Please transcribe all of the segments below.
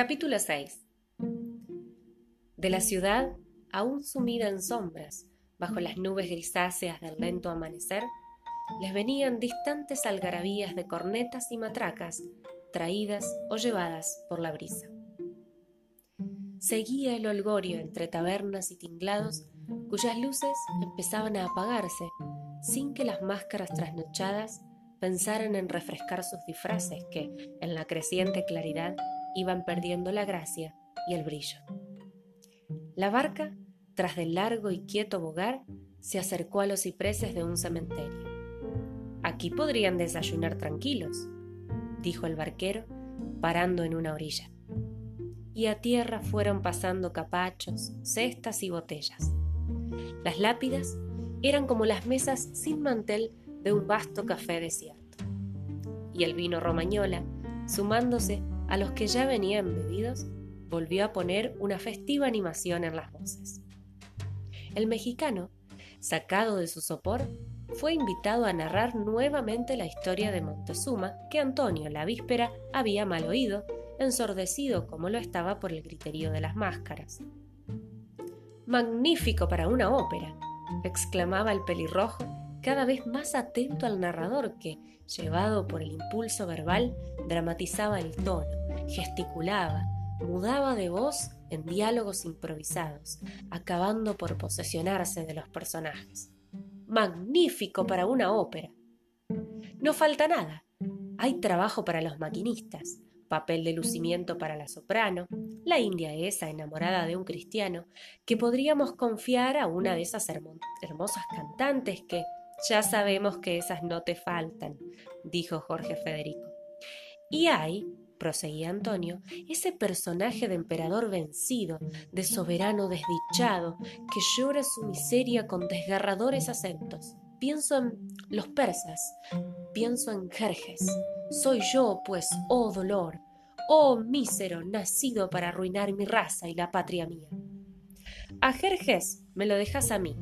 Capítulo 6 De la ciudad, aún sumida en sombras, bajo las nubes grisáceas del lento amanecer, les venían distantes algarabías de cornetas y matracas, traídas o llevadas por la brisa. Seguía el holgorio entre tabernas y tinglados, cuyas luces empezaban a apagarse, sin que las máscaras trasnochadas pensaran en refrescar sus disfraces que, en la creciente claridad, iban perdiendo la gracia y el brillo. La barca, tras del largo y quieto bogar, se acercó a los cipreses de un cementerio. Aquí podrían desayunar tranquilos, dijo el barquero, parando en una orilla. Y a tierra fueron pasando capachos, cestas y botellas. Las lápidas eran como las mesas sin mantel de un vasto café desierto. Y el vino romañola, sumándose a los que ya venían bebidos, volvió a poner una festiva animación en las voces. El mexicano, sacado de su sopor, fue invitado a narrar nuevamente la historia de Montezuma que Antonio la víspera había mal oído, ensordecido como lo estaba por el griterío de las máscaras. Magnífico para una ópera, exclamaba el pelirrojo, cada vez más atento al narrador que, llevado por el impulso verbal, dramatizaba el tono, gesticulaba, mudaba de voz en diálogos improvisados, acabando por posesionarse de los personajes. Magnífico para una ópera. No falta nada. Hay trabajo para los maquinistas, papel de lucimiento para la soprano, la india esa enamorada de un cristiano, que podríamos confiar a una de esas hermosas cantantes que ya sabemos que esas no te faltan, dijo Jorge Federico. Y hay, proseguía Antonio, ese personaje de emperador vencido, de soberano desdichado, que llora su miseria con desgarradores acentos. Pienso en los persas, pienso en Jerjes. Soy yo, pues, oh dolor, oh mísero, nacido para arruinar mi raza y la patria mía. A Jerjes me lo dejas a mí,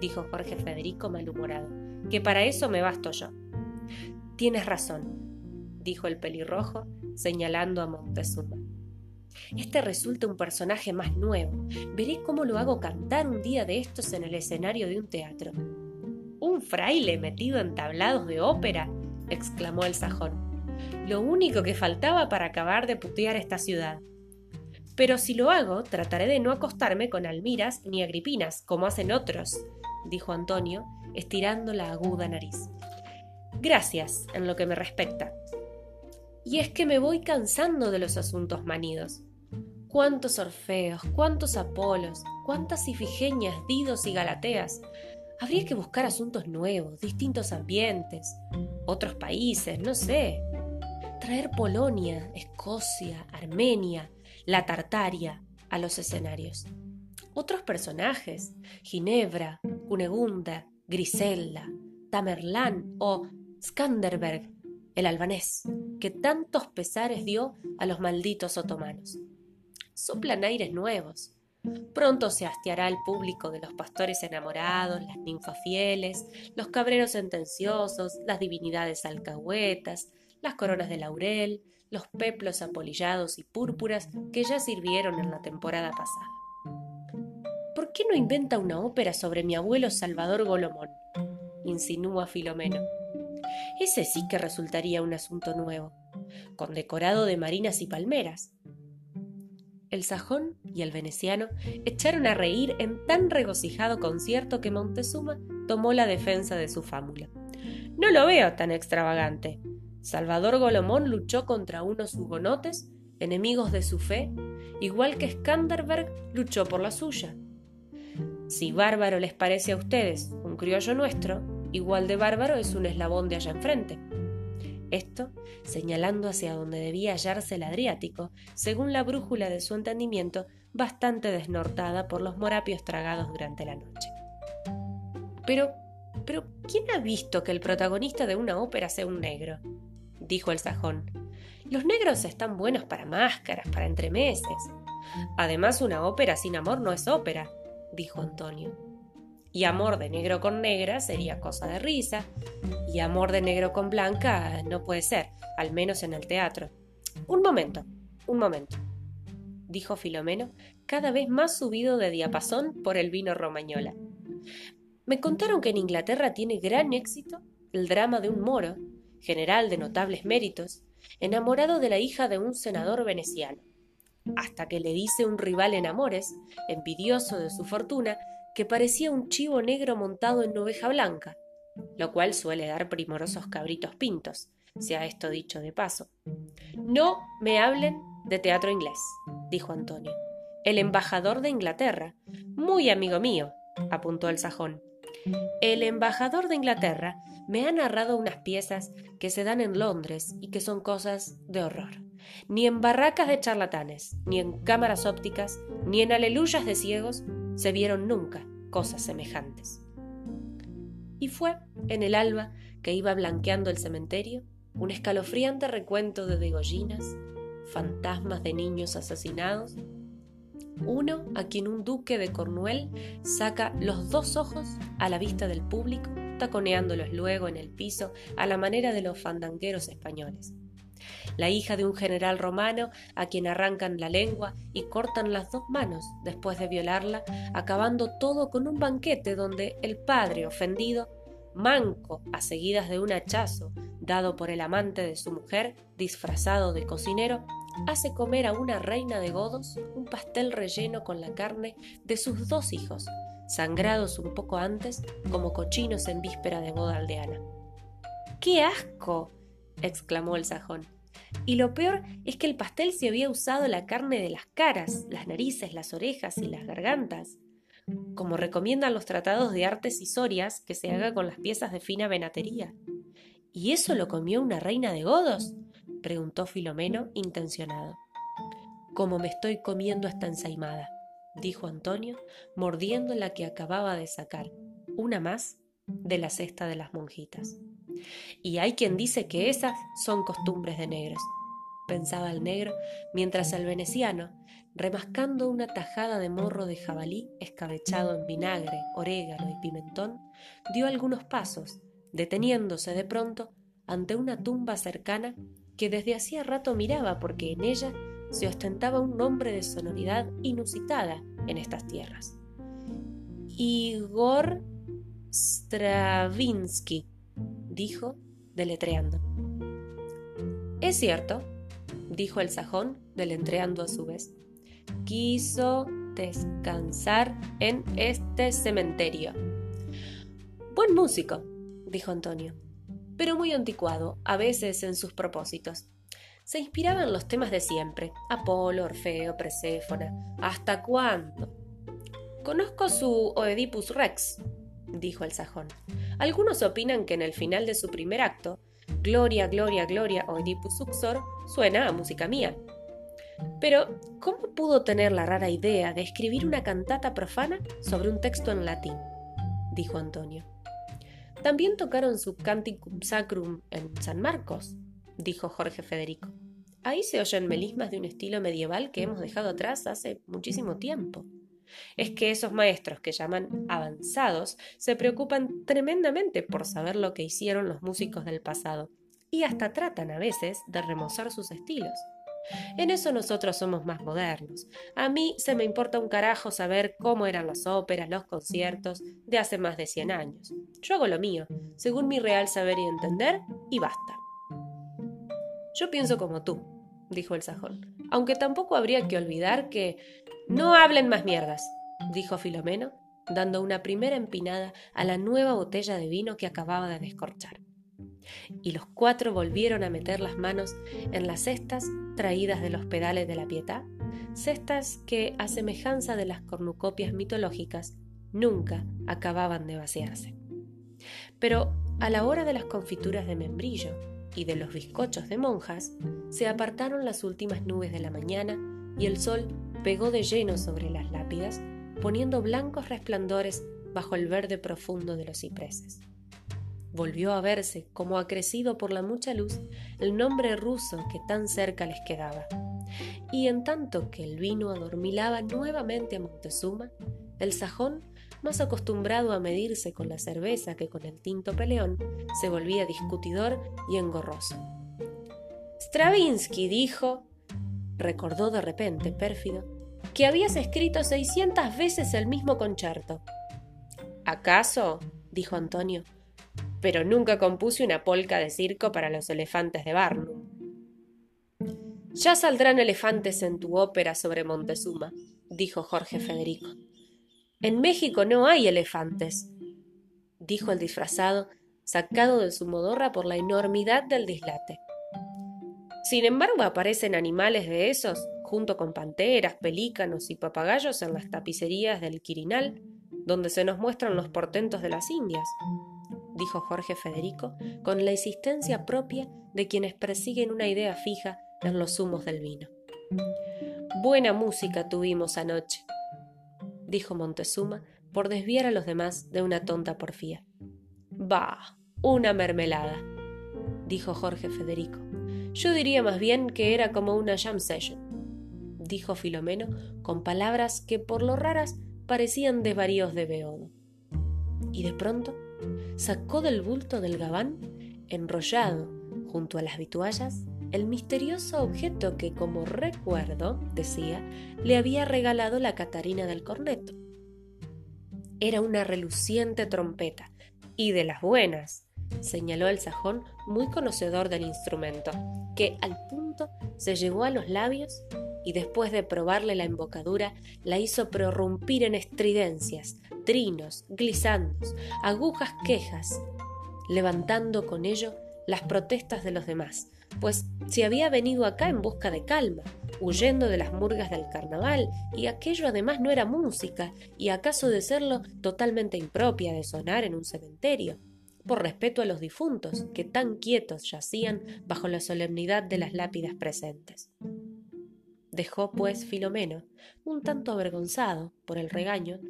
dijo Jorge Federico malhumorado, que para eso me basto yo. Tienes razón, dijo el pelirrojo, señalando a Montezuma. Este resulta un personaje más nuevo. Veré cómo lo hago cantar un día de estos en el escenario de un teatro. ¿Un fraile metido en tablados de ópera? exclamó el sajón. Lo único que faltaba para acabar de putear esta ciudad. Pero si lo hago, trataré de no acostarme con Almiras ni Agripinas, como hacen otros, dijo Antonio, estirando la aguda nariz. Gracias, en lo que me respecta, y es que me voy cansando de los asuntos manidos. Cuántos Orfeos, cuántos Apolos, cuántas Ifigenias, Didos y Galateas. Habría que buscar asuntos nuevos, distintos ambientes, otros países, no sé. Traer Polonia, Escocia, Armenia, la Tartaria a los escenarios. Otros personajes, Ginebra, Cunegunda, Griselda, Tamerlán o Skanderberg, el albanés, que tantos pesares dio a los malditos otomanos. Soplan aires nuevos. Pronto se hastiará el público de los pastores enamorados, las ninfas fieles, los cabreros sentenciosos, las divinidades alcahuetas, las coronas de laurel, los peplos apolillados y púrpuras que ya sirvieron en la temporada pasada. ¿Por qué no inventa una ópera sobre mi abuelo Salvador Golomón? insinúa Filomeno. Ese sí que resultaría un asunto nuevo, con decorado de marinas y palmeras. El sajón y el veneciano echaron a reír en tan regocijado concierto que Montezuma tomó la defensa de su fámula. No lo veo tan extravagante. Salvador Golomón luchó contra unos hugonotes, enemigos de su fe, igual que Skanderberg luchó por la suya. Si bárbaro les parece a ustedes un criollo nuestro, igual de bárbaro es un eslabón de allá enfrente. Esto señalando hacia donde debía hallarse el Adriático, según la brújula de su entendimiento, bastante desnortada por los morapios tragados durante la noche. Pero, pero, ¿quién ha visto que el protagonista de una ópera sea un negro? dijo el sajón. Los negros están buenos para máscaras, para entremeses. Además, una ópera sin amor no es ópera, dijo Antonio y amor de negro con negra sería cosa de risa, y amor de negro con blanca no puede ser, al menos en el teatro. Un momento, un momento. dijo Filomeno, cada vez más subido de diapasón por el vino romañola. Me contaron que en Inglaterra tiene gran éxito el drama de un moro, general de notables méritos, enamorado de la hija de un senador veneciano, hasta que le dice un rival en amores, envidioso de su fortuna, que parecía un chivo negro montado en oveja blanca, lo cual suele dar primorosos cabritos pintos, sea esto dicho de paso. No me hablen de teatro inglés, dijo Antonio. El embajador de Inglaterra, muy amigo mío, apuntó el sajón. El embajador de Inglaterra me ha narrado unas piezas que se dan en Londres y que son cosas de horror. Ni en barracas de charlatanes, ni en cámaras ópticas, ni en aleluyas de ciegos se vieron nunca cosas semejantes. Y fue, en el alba que iba blanqueando el cementerio, un escalofriante recuento de degollinas, fantasmas de niños asesinados, uno a quien un duque de Cornuel saca los dos ojos a la vista del público, taconeándolos luego en el piso a la manera de los fandangueros españoles. La hija de un general romano a quien arrancan la lengua y cortan las dos manos después de violarla, acabando todo con un banquete donde el padre ofendido, manco a seguidas de un hachazo dado por el amante de su mujer, disfrazado de cocinero, hace comer a una reina de godos un pastel relleno con la carne de sus dos hijos, sangrados un poco antes como cochinos en víspera de boda aldeana. ¡Qué asco! Exclamó el sajón. Y lo peor es que el pastel se había usado la carne de las caras, las narices, las orejas y las gargantas, como recomiendan los tratados de artes y sorias que se haga con las piezas de fina venatería. ¿Y eso lo comió una reina de godos? preguntó Filomeno, intencionado. Como me estoy comiendo esta ensaimada, dijo Antonio, mordiendo la que acababa de sacar, una más de la cesta de las monjitas. Y hay quien dice que esas son costumbres de negros, pensaba el negro, mientras el veneciano, remascando una tajada de morro de jabalí escabechado en vinagre, orégano y pimentón, dio algunos pasos, deteniéndose de pronto ante una tumba cercana que desde hacía rato miraba porque en ella se ostentaba un nombre de sonoridad inusitada en estas tierras. Igor Stravinsky, dijo, deletreando. Es cierto, dijo el sajón, deletreando a su vez. Quiso descansar en este cementerio. Buen músico, dijo Antonio, pero muy anticuado, a veces en sus propósitos. Se inspiraba en los temas de siempre, Apolo, Orfeo, Perséfona. ¿Hasta cuándo? Conozco su Oedipus Rex, dijo el sajón. Algunos opinan que en el final de su primer acto, Gloria, Gloria, Gloria, Oedipus Uxor, suena a música mía. Pero, ¿cómo pudo tener la rara idea de escribir una cantata profana sobre un texto en latín? dijo Antonio. También tocaron su Canticum Sacrum en San Marcos, dijo Jorge Federico. Ahí se oyen melismas de un estilo medieval que hemos dejado atrás hace muchísimo tiempo es que esos maestros que llaman avanzados se preocupan tremendamente por saber lo que hicieron los músicos del pasado y hasta tratan a veces de remozar sus estilos. En eso nosotros somos más modernos. A mí se me importa un carajo saber cómo eran las óperas, los conciertos de hace más de 100 años. Yo hago lo mío, según mi real saber y entender, y basta. Yo pienso como tú, dijo el sajón, aunque tampoco habría que olvidar que no hablen más mierdas, dijo Filomeno, dando una primera empinada a la nueva botella de vino que acababa de descorchar. Y los cuatro volvieron a meter las manos en las cestas traídas de los pedales de la Pietà, cestas que, a semejanza de las cornucopias mitológicas, nunca acababan de vaciarse. Pero a la hora de las confituras de membrillo y de los bizcochos de monjas, se apartaron las últimas nubes de la mañana y el sol pegó de lleno sobre las lápidas, poniendo blancos resplandores bajo el verde profundo de los cipreses. Volvió a verse, como acrecido por la mucha luz, el nombre ruso que tan cerca les quedaba. Y en tanto que el vino adormilaba nuevamente a Montezuma, el sajón, más acostumbrado a medirse con la cerveza que con el tinto peleón, se volvía discutidor y engorroso. Stravinsky dijo recordó de repente, pérfido, que habías escrito seiscientas veces el mismo concierto. ¿Acaso? dijo Antonio. Pero nunca compuse una polca de circo para los elefantes de Barnum. Ya saldrán elefantes en tu ópera sobre Montezuma, dijo Jorge Federico. En México no hay elefantes, dijo el disfrazado, sacado de su modorra por la enormidad del dislate. Sin embargo, aparecen animales de esos, junto con panteras, pelícanos y papagayos en las tapicerías del Quirinal, donde se nos muestran los portentos de las Indias, dijo Jorge Federico, con la insistencia propia de quienes persiguen una idea fija en los humos del vino. Buena música tuvimos anoche, dijo Montezuma, por desviar a los demás de una tonta porfía. Bah, una mermelada, dijo Jorge Federico. Yo diría más bien que era como una jam session, dijo Filomeno con palabras que por lo raras parecían desvaríos de Beodo. Y de pronto sacó del bulto del gabán, enrollado junto a las vituallas, el misterioso objeto que, como recuerdo, decía, le había regalado la Catarina del Corneto. Era una reluciente trompeta, y de las buenas, señaló el sajón muy conocedor del instrumento, que al punto se llevó a los labios y después de probarle la embocadura la hizo prorrumpir en estridencias, trinos, glisandos, agujas quejas, levantando con ello las protestas de los demás, pues si había venido acá en busca de calma, huyendo de las murgas del carnaval, y aquello además no era música, y acaso de serlo totalmente impropia de sonar en un cementerio, por respeto a los difuntos, que tan quietos yacían bajo la solemnidad de las lápidas presentes. Dejó, pues, Filomeno, un tanto avergonzado por el regaño,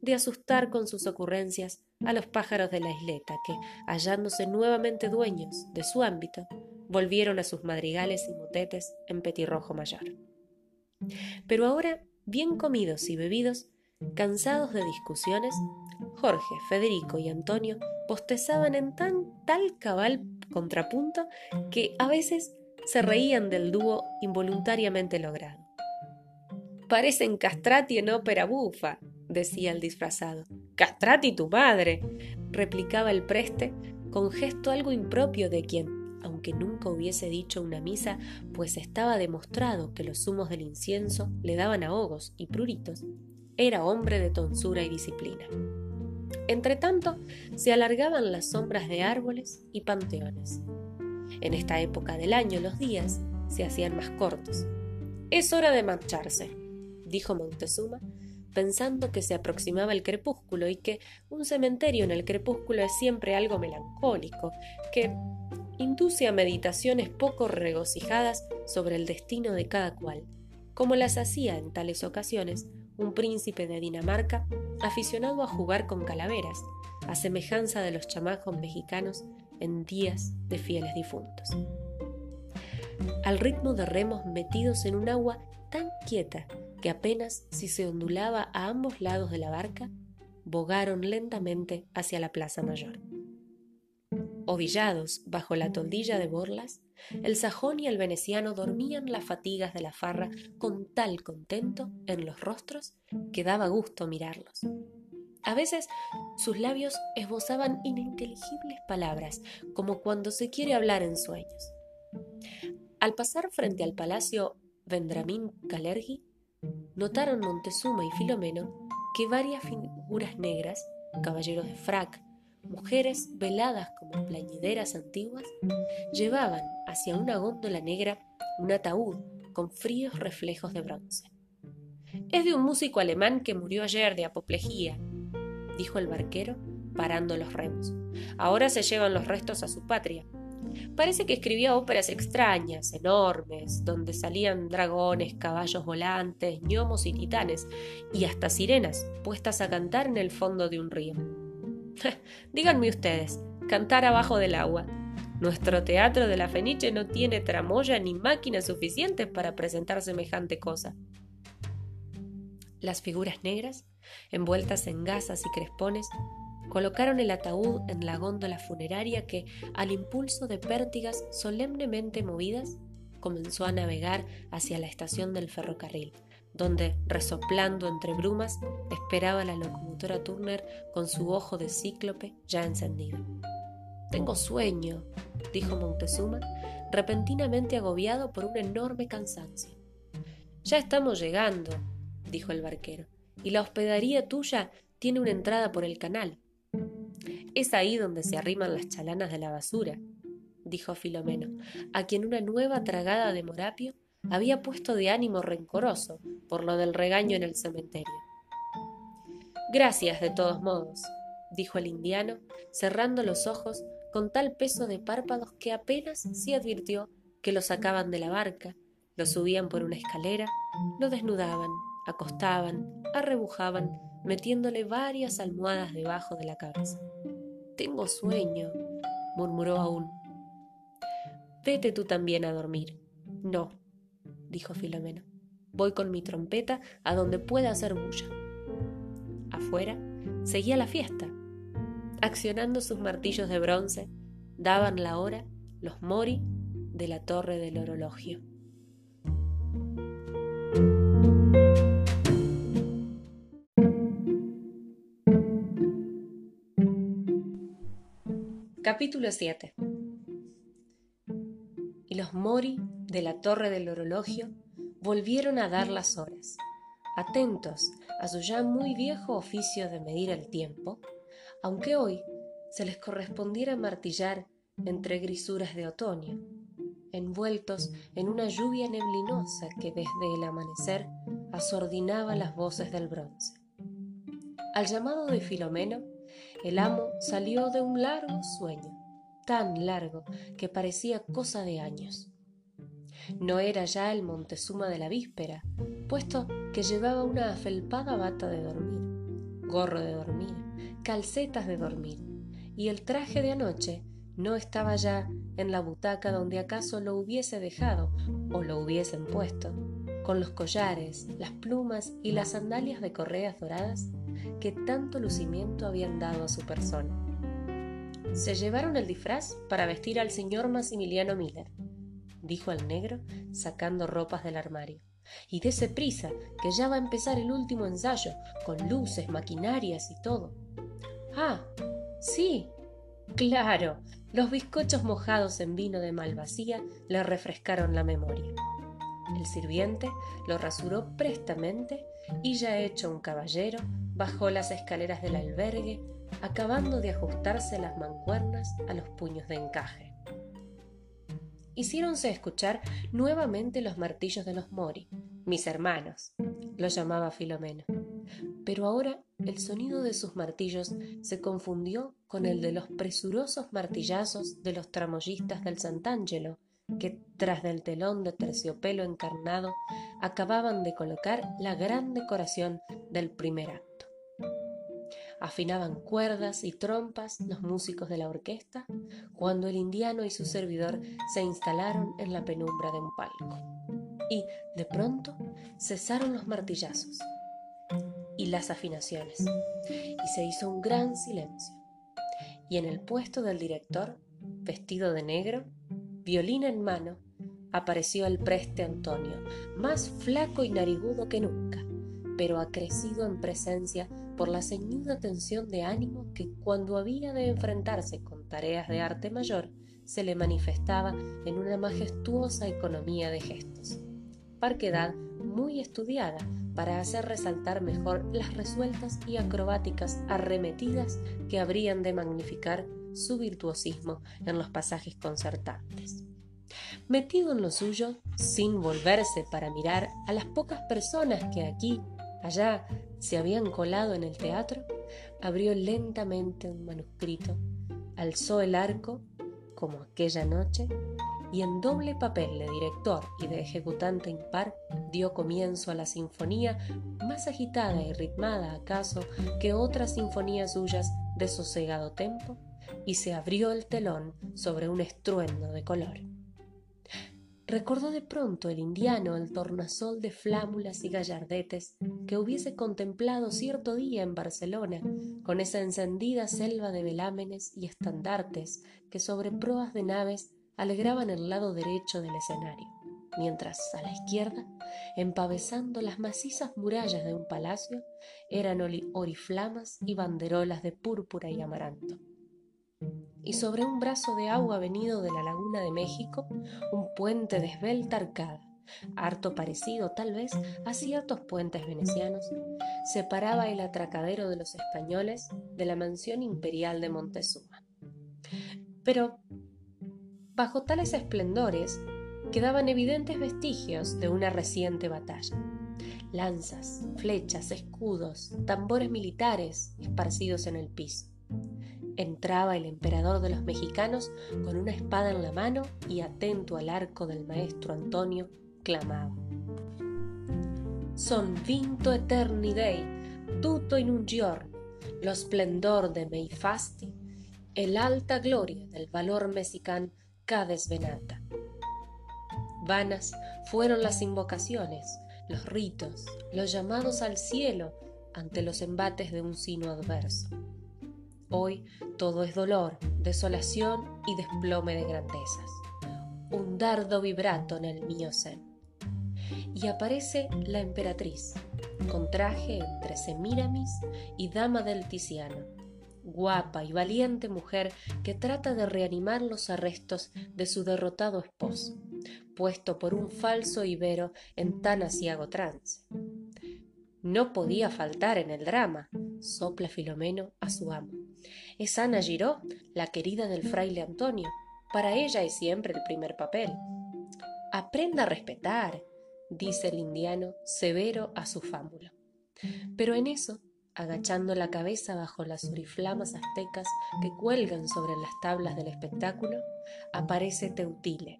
de asustar con sus ocurrencias a los pájaros de la isleta, que, hallándose nuevamente dueños de su ámbito, volvieron a sus madrigales y motetes en petirrojo mayor. Pero ahora, bien comidos y bebidos, cansados de discusiones, Jorge, Federico y Antonio postezaban en tan tal cabal contrapunto que a veces se reían del dúo involuntariamente logrado. Parecen castrati en ópera bufa, decía el disfrazado. Castrati tu madre, replicaba el preste con gesto algo impropio de quien, aunque nunca hubiese dicho una misa, pues estaba demostrado que los humos del incienso le daban ahogos y pruritos, era hombre de tonsura y disciplina. Entretanto, se alargaban las sombras de árboles y panteones. En esta época del año los días se hacían más cortos. Es hora de marcharse, dijo Montezuma, pensando que se aproximaba el crepúsculo y que un cementerio en el crepúsculo es siempre algo melancólico, que induce a meditaciones poco regocijadas sobre el destino de cada cual, como las hacía en tales ocasiones un príncipe de Dinamarca aficionado a jugar con calaveras, a semejanza de los chamacos mexicanos en días de fieles difuntos. Al ritmo de remos metidos en un agua tan quieta que apenas si se ondulaba a ambos lados de la barca, bogaron lentamente hacia la Plaza Mayor. Ovillados bajo la toldilla de borlas, el sajón y el veneciano dormían las fatigas de la farra con tal contento en los rostros que daba gusto mirarlos. A veces sus labios esbozaban ininteligibles palabras, como cuando se quiere hablar en sueños. Al pasar frente al palacio Vendramín Calergi, notaron Montezuma y Filomeno que varias figuras negras, caballeros de frac, mujeres veladas como plañideras antiguas, llevaban hacia una góndola negra un ataúd con fríos reflejos de bronce. Es de un músico alemán que murió ayer de apoplejía, dijo el barquero, parando los remos. Ahora se llevan los restos a su patria. Parece que escribía óperas extrañas, enormes, donde salían dragones, caballos volantes, gnomos y titanes, y hasta sirenas, puestas a cantar en el fondo de un río. Díganme ustedes, cantar abajo del agua. Nuestro teatro de la Feniche no tiene tramoya ni máquinas suficientes para presentar semejante cosa. Las figuras negras, envueltas en gasas y crespones, colocaron el ataúd en la góndola funeraria que, al impulso de pértigas solemnemente movidas, comenzó a navegar hacia la estación del ferrocarril, donde, resoplando entre brumas, esperaba la locomotora Turner con su ojo de cíclope ya encendido. Tengo sueño, dijo Montezuma, repentinamente agobiado por un enorme cansancio. Ya estamos llegando, dijo el barquero, y la hospedería tuya tiene una entrada por el canal. Es ahí donde se arriman las chalanas de la basura, dijo Filomeno, a quien una nueva tragada de morapio había puesto de ánimo rencoroso por lo del regaño en el cementerio. Gracias, de todos modos, dijo el indiano, cerrando los ojos con tal peso de párpados que apenas se advirtió que lo sacaban de la barca, lo subían por una escalera, lo desnudaban, acostaban, arrebujaban, metiéndole varias almohadas debajo de la cabeza. Tengo sueño, murmuró aún. Vete tú también a dormir. No, dijo Filomeno. Voy con mi trompeta a donde pueda hacer bulla. Afuera seguía la fiesta. Accionando sus martillos de bronce, daban la hora los mori de la torre del orologio. Capítulo 7 Y los mori de la torre del orologio volvieron a dar las horas, atentos a su ya muy viejo oficio de medir el tiempo, aunque hoy se les correspondiera martillar entre grisuras de otoño, envueltos en una lluvia neblinosa que desde el amanecer asordinaba las voces del bronce. Al llamado de Filomeno, el amo salió de un largo sueño, tan largo que parecía cosa de años. No era ya el Montezuma de la víspera, puesto que llevaba una afelpada bata de dormir, gorro de dormir, calcetas de dormir, y el traje de anoche no estaba ya en la butaca donde acaso lo hubiese dejado o lo hubiesen puesto, con los collares, las plumas y las sandalias de correas doradas que tanto lucimiento habían dado a su persona. Se llevaron el disfraz para vestir al señor Maximiliano Miller, dijo el negro, sacando ropas del armario. Y dése prisa, que ya va a empezar el último ensayo, con luces, maquinarias y todo. Ah, sí, claro, los bizcochos mojados en vino de malvasía le refrescaron la memoria. El sirviente lo rasuró prestamente y ya hecho un caballero, bajó las escaleras del albergue, acabando de ajustarse las mancuernas a los puños de encaje hiciéronse escuchar nuevamente los martillos de los Mori, mis hermanos, lo llamaba Filomeno. Pero ahora el sonido de sus martillos se confundió con el de los presurosos martillazos de los tramoyistas del Sant'Angelo, que tras del telón de terciopelo encarnado acababan de colocar la gran decoración del primer acto afinaban cuerdas y trompas los músicos de la orquesta cuando el indiano y su servidor se instalaron en la penumbra de un palco. Y, de pronto, cesaron los martillazos y las afinaciones, y se hizo un gran silencio. Y en el puesto del director, vestido de negro, violín en mano, apareció el preste Antonio, más flaco y narigudo que nunca, pero acrecido en presencia por la ceñuda tensión de ánimo que cuando había de enfrentarse con tareas de arte mayor se le manifestaba en una majestuosa economía de gestos. Parquedad muy estudiada para hacer resaltar mejor las resueltas y acrobáticas arremetidas que habrían de magnificar su virtuosismo en los pasajes concertantes. Metido en lo suyo, sin volverse para mirar a las pocas personas que aquí, allá, se habían colado en el teatro, abrió lentamente un manuscrito, alzó el arco, como aquella noche, y en doble papel de director y de ejecutante impar dio comienzo a la sinfonía más agitada y ritmada acaso que otras sinfonías suyas de sosegado tempo, y se abrió el telón sobre un estruendo de color. Recordó de pronto el indiano el tornasol de flámulas y gallardetes que hubiese contemplado cierto día en Barcelona, con esa encendida selva de velámenes y estandartes que sobre proas de naves alegraban el lado derecho del escenario. mientras a la izquierda, empavesando las macizas murallas de un palacio, eran oriflamas y banderolas de púrpura y amaranto. Y sobre un brazo de agua venido de la laguna de México, un puente de esbelta arcada, harto parecido tal vez a ciertos puentes venecianos, separaba el atracadero de los españoles de la mansión imperial de Montezuma. Pero, bajo tales esplendores, quedaban evidentes vestigios de una reciente batalla. Lanzas, flechas, escudos, tambores militares esparcidos en el piso. Entraba el emperador de los mexicanos con una espada en la mano y atento al arco del maestro Antonio, clamaba. Son vinto eterni dei, tutto in un giorno, lo splendor de mei fasti e l'alta gloria del valor mexicano cada svenata. Vanas fueron las invocaciones, los ritos, los llamados al cielo ante los embates de un sino adverso. Hoy todo es dolor, desolación y desplome de grandezas. Un dardo vibrato en el mío sen. Y aparece la emperatriz, con traje entre Semíramis y dama del Ticiano, guapa y valiente mujer que trata de reanimar los arrestos de su derrotado esposo puesto por un falso ibero en tan asiago trance. No podía faltar en el drama, sopla Filomeno a su amo. Es Ana Giró, la querida del fraile Antonio. Para ella es siempre el primer papel. Aprenda a respetar, dice el indiano severo a su fámulo. Pero en eso, agachando la cabeza bajo las oriflamas aztecas que cuelgan sobre las tablas del espectáculo, aparece Teutile,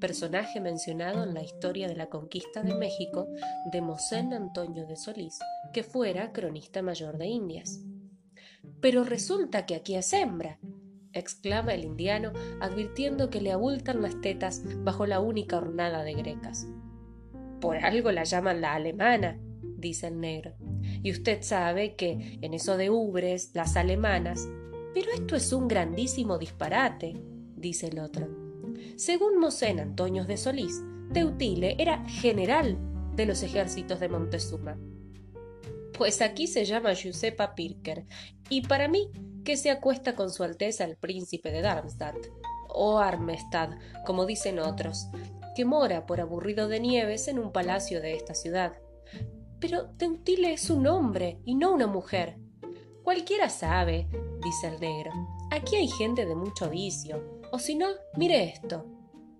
personaje mencionado en la historia de la conquista de México de Mosén Antonio de Solís, que fuera cronista mayor de Indias. Pero resulta que aquí es hembra, exclama el indiano, advirtiendo que le abultan las tetas bajo la única hornada de grecas. Por algo la llaman la alemana, dice el negro. Y usted sabe que en eso de ubres, las alemanas. Pero esto es un grandísimo disparate, dice el otro. Según Mosén Antonio de Solís, Teutile era general de los ejércitos de Montezuma. Pues aquí se llama Giuseppa Pirker, y para mí que se acuesta con su Alteza el príncipe de Darmstadt, o Armestad, como dicen otros, que mora por aburrido de nieves en un palacio de esta ciudad. Pero Teutile es un hombre y no una mujer. Cualquiera sabe, dice el negro. Aquí hay gente de mucho vicio, o si no, mire esto.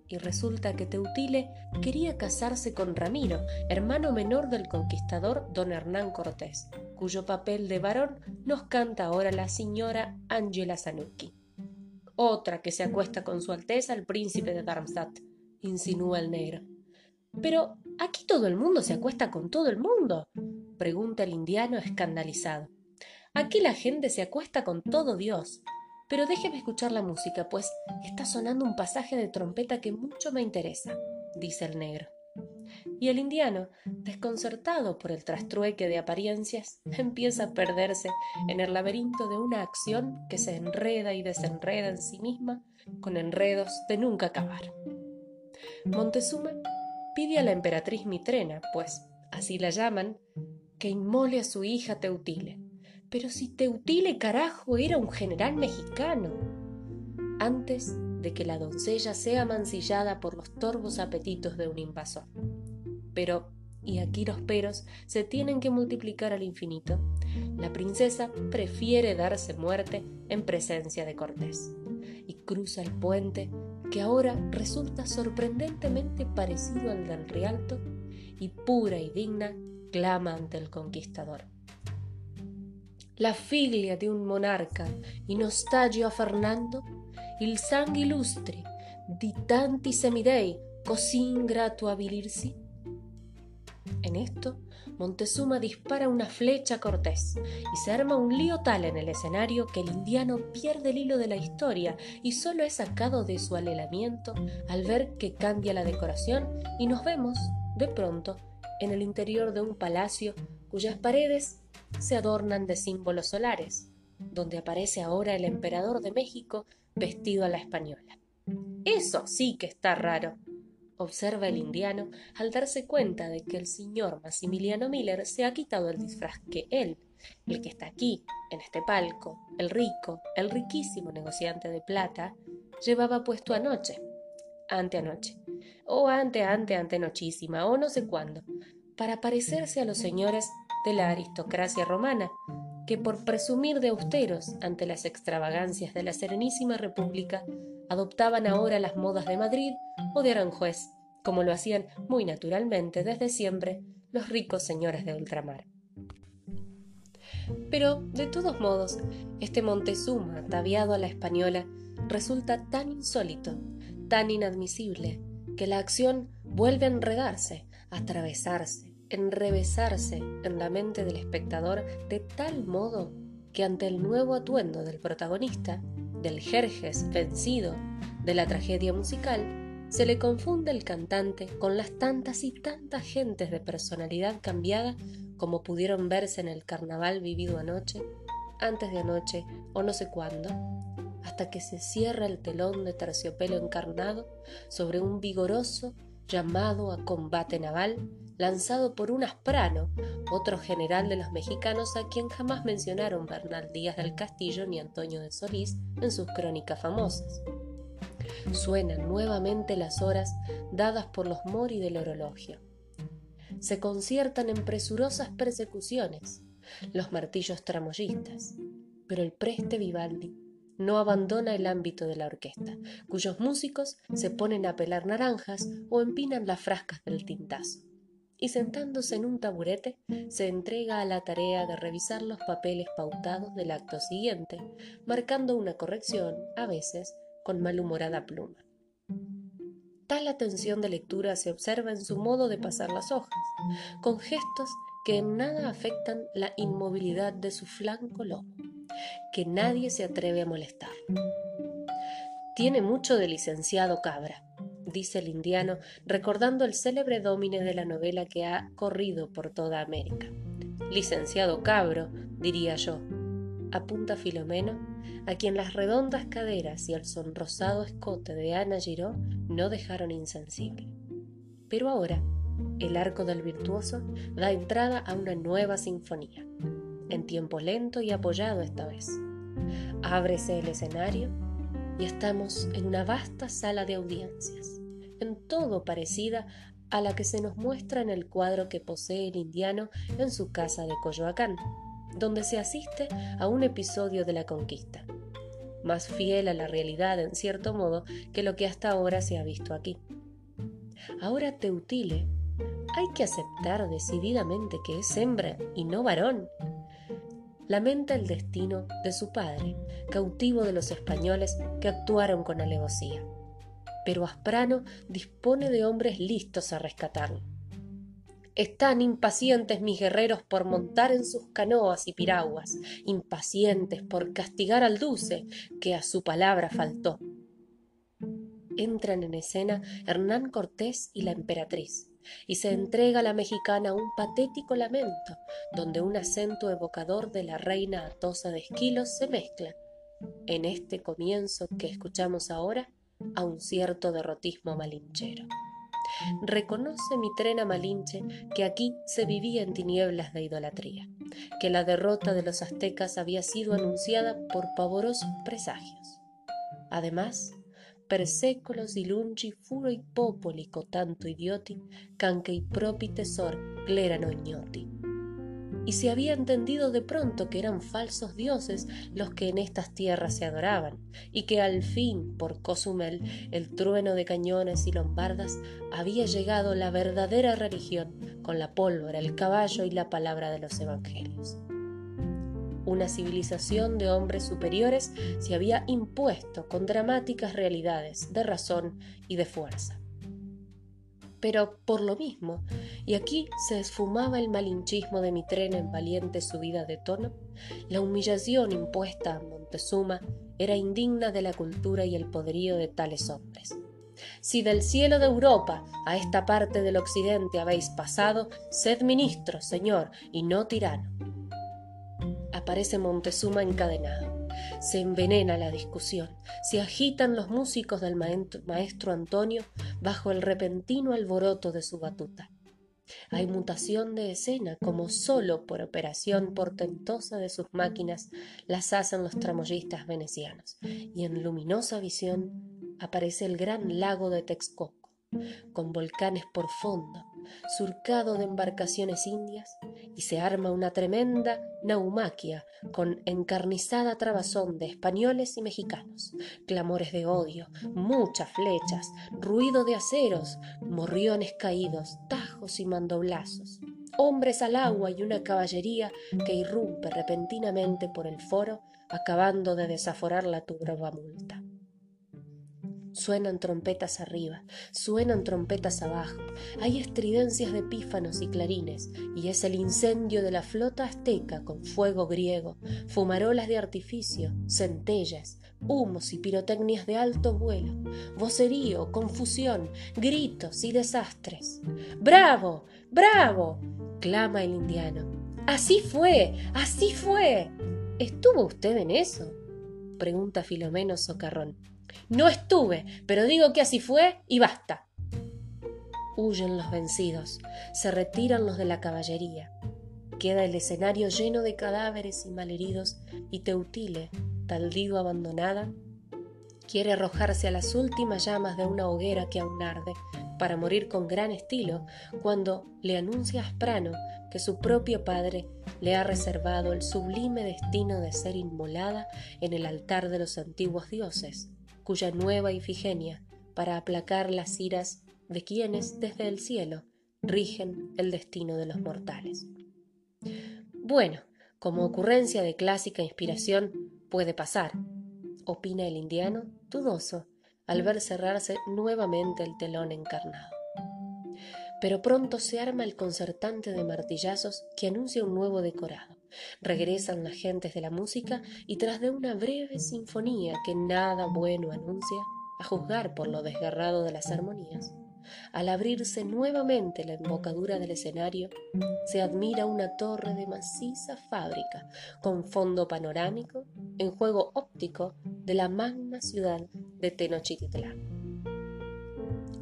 Y resulta que Teutile quería casarse con Ramiro, hermano menor del conquistador don Hernán Cortés, cuyo papel de varón nos canta ahora la señora Angela Zanucchi. Otra que se acuesta con su Alteza el príncipe de Darmstadt, insinúa el negro. Pero aquí todo el mundo se acuesta con todo el mundo, pregunta el indiano escandalizado. Aquí la gente se acuesta con todo Dios. Pero déjeme escuchar la música, pues está sonando un pasaje de trompeta que mucho me interesa, dice el negro. Y el indiano, desconcertado por el trastrueque de apariencias, empieza a perderse en el laberinto de una acción que se enreda y desenreda en sí misma con enredos de nunca acabar. Montezuma pide a la emperatriz Mitrena, pues así la llaman, que inmole a su hija Teutile, pero si Teutile carajo era un general mexicano. Antes de que la doncella sea mancillada por los torvos apetitos de un invasor. Pero, y aquí los peros se tienen que multiplicar al infinito, la princesa prefiere darse muerte en presencia de Cortés y cruza el puente que ahora resulta sorprendentemente parecido al del Rialto y pura y digna clama ante el conquistador la figlia di un monarca in ostaggio a Fernando, il sangue illustre di tanti semidei così ingrato abilirsi? En esto, Montezuma dispara una flecha a Cortés y se arma un lío tal en el escenario que el indiano pierde el hilo de la historia y solo es sacado de su alelamiento al ver que cambia la decoración y nos vemos, de pronto, en el interior de un palacio cuyas paredes se adornan de símbolos solares, donde aparece ahora el emperador de México vestido a la española. Eso sí que está raro, observa el indiano al darse cuenta de que el señor Maximiliano Miller se ha quitado el disfraz que él, el que está aquí, en este palco, el rico, el riquísimo negociante de plata, llevaba puesto anoche, anteanoche, o ante ante antenochísima, o no sé cuándo, para parecerse a los señores de la aristocracia romana, que por presumir de austeros ante las extravagancias de la Serenísima República, adoptaban ahora las modas de Madrid o de Aranjuez, como lo hacían muy naturalmente desde siempre los ricos señores de ultramar. Pero, de todos modos, este Montezuma, ataviado a la española, resulta tan insólito, tan inadmisible, que la acción vuelve a enredarse, a atravesarse, enrevesarse en la mente del espectador de tal modo que ante el nuevo atuendo del protagonista, del Jerjes vencido de la tragedia musical, se le confunde el cantante con las tantas y tantas gentes de personalidad cambiada como pudieron verse en el carnaval vivido anoche, antes de anoche o no sé cuándo, hasta que se cierra el telón de terciopelo encarnado sobre un vigoroso llamado a combate naval lanzado por un asprano, otro general de los mexicanos a quien jamás mencionaron Bernal Díaz del Castillo ni Antonio de Solís en sus crónicas famosas. Suenan nuevamente las horas dadas por los mori del orologio se conciertan en presurosas persecuciones los martillos tramoyistas, pero el preste Vivaldi no abandona el ámbito de la orquesta, cuyos músicos se ponen a pelar naranjas o empinan las frascas del tintazo, y sentándose en un taburete se entrega a la tarea de revisar los papeles pautados del acto siguiente, marcando una corrección, a veces, con malhumorada pluma. Tal atención de lectura se observa en su modo de pasar las hojas, con gestos que en nada afectan la inmovilidad de su flanco lobo, que nadie se atreve a molestar. Tiene mucho de licenciado cabra, dice el indiano, recordando el célebre domine de la novela que ha corrido por toda América. Licenciado cabro, diría yo, apunta Filomeno, a quien las redondas caderas y el sonrosado escote de Ana Giró no dejaron insensible. Pero ahora, el arco del virtuoso da entrada a una nueva sinfonía, en tiempo lento y apoyado esta vez. Ábrese el escenario y estamos en una vasta sala de audiencias, en todo parecida a la que se nos muestra en el cuadro que posee el indiano en su casa de Coyoacán donde se asiste a un episodio de la conquista, más fiel a la realidad en cierto modo que lo que hasta ahora se ha visto aquí. Ahora Teutile, hay que aceptar decididamente que es hembra y no varón. Lamenta el destino de su padre, cautivo de los españoles que actuaron con alevosía. Pero Asprano dispone de hombres listos a rescatarlo. Están impacientes mis guerreros por montar en sus canoas y piraguas, impacientes por castigar al dulce que a su palabra faltó. Entran en escena Hernán Cortés y la emperatriz, y se entrega a la mexicana un patético lamento, donde un acento evocador de la reina atosa de Esquilos se mezcla, en este comienzo que escuchamos ahora, a un cierto derrotismo malinchero. Reconoce mi trena Malinche que aquí se vivía en tinieblas de idolatría, que la derrota de los aztecas había sido anunciada por pavorosos presagios. Además, per secolos ilungi furo i popoli cotanto idioti, canque i propi tesor clerano ignoti y se había entendido de pronto que eran falsos dioses los que en estas tierras se adoraban, y que al fin, por Cozumel, el trueno de cañones y lombardas, había llegado la verdadera religión con la pólvora, el caballo y la palabra de los evangelios. Una civilización de hombres superiores se había impuesto con dramáticas realidades de razón y de fuerza pero por lo mismo, y aquí se esfumaba el malinchismo de mi tren en valiente subida de tono, la humillación impuesta a Montezuma era indigna de la cultura y el poderío de tales hombres. Si del cielo de Europa a esta parte del occidente habéis pasado, sed ministro, señor, y no tirano. Aparece Montezuma encadenado. Se envenena la discusión, se agitan los músicos del maestro Antonio bajo el repentino alboroto de su batuta. Hay mutación de escena, como solo por operación portentosa de sus máquinas las hacen los tramoyistas venecianos, y en luminosa visión aparece el gran lago de Texcoco, con volcanes por fondo, surcado de embarcaciones indias, y se arma una tremenda naumaquia con encarnizada trabazón de españoles y mexicanos, clamores de odio, muchas flechas, ruido de aceros, morriones caídos, tajos y mandoblazos, hombres al agua y una caballería que irrumpe repentinamente por el foro, acabando de desaforar la multa. Suenan trompetas arriba, suenan trompetas abajo, hay estridencias de pífanos y clarines, y es el incendio de la flota azteca con fuego griego, fumarolas de artificio, centellas, humos y pirotecnias de alto vuelo, vocerío, confusión, gritos y desastres. ¡Bravo! ¡Bravo! clama el indiano. Así fue, así fue. ¿Estuvo usted en eso? pregunta Filomeno Socarrón. No estuve, pero digo que así fue y basta. Huyen los vencidos, se retiran los de la caballería. Queda el escenario lleno de cadáveres y malheridos y Teutile, taldido abandonada, quiere arrojarse a las últimas llamas de una hoguera que aún arde para morir con gran estilo cuando le anuncia a Asprano que su propio padre le ha reservado el sublime destino de ser inmolada en el altar de los antiguos dioses cuya nueva Ifigenia, para aplacar las iras de quienes desde el cielo rigen el destino de los mortales. Bueno, como ocurrencia de clásica inspiración puede pasar, opina el indiano, dudoso, al ver cerrarse nuevamente el telón encarnado. Pero pronto se arma el concertante de martillazos que anuncia un nuevo decorado. Regresan las gentes de la música y tras de una breve sinfonía que nada bueno anuncia, a juzgar por lo desgarrado de las armonías, al abrirse nuevamente la embocadura del escenario, se admira una torre de maciza fábrica con fondo panorámico en juego óptico de la magna ciudad de Tenochtitlán.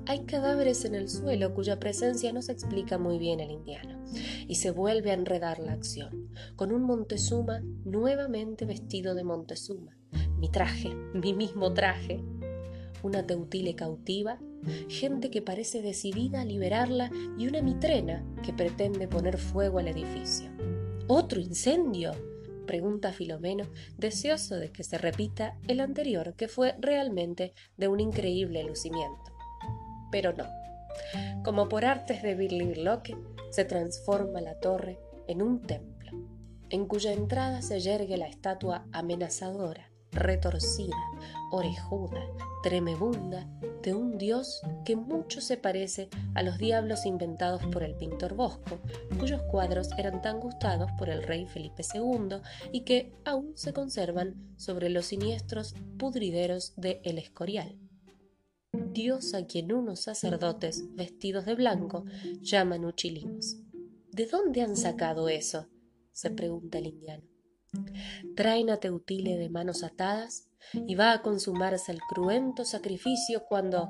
Hay cadáveres en el suelo cuya presencia no se explica muy bien el indiano, y se vuelve a enredar la acción, con un Montezuma nuevamente vestido de Montezuma, mi traje, mi mismo traje, una teutile cautiva, gente que parece decidida a liberarla y una mitrena que pretende poner fuego al edificio. ¿Otro incendio? pregunta Filomeno, deseoso de que se repita el anterior, que fue realmente de un increíble lucimiento pero no. Como por artes de Birlibirloque, se transforma la torre en un templo, en cuya entrada se yergue la estatua amenazadora, retorcida, orejuda, tremebunda, de un dios que mucho se parece a los diablos inventados por el pintor Bosco, cuyos cuadros eran tan gustados por el rey Felipe II y que aún se conservan sobre los siniestros pudrideros de El Escorial. Dios a quien unos sacerdotes vestidos de blanco llaman uchilimos. ¿De dónde han sacado eso? se pregunta el indiano. Traen a Teutile de manos atadas y va a consumarse el cruento sacrificio cuando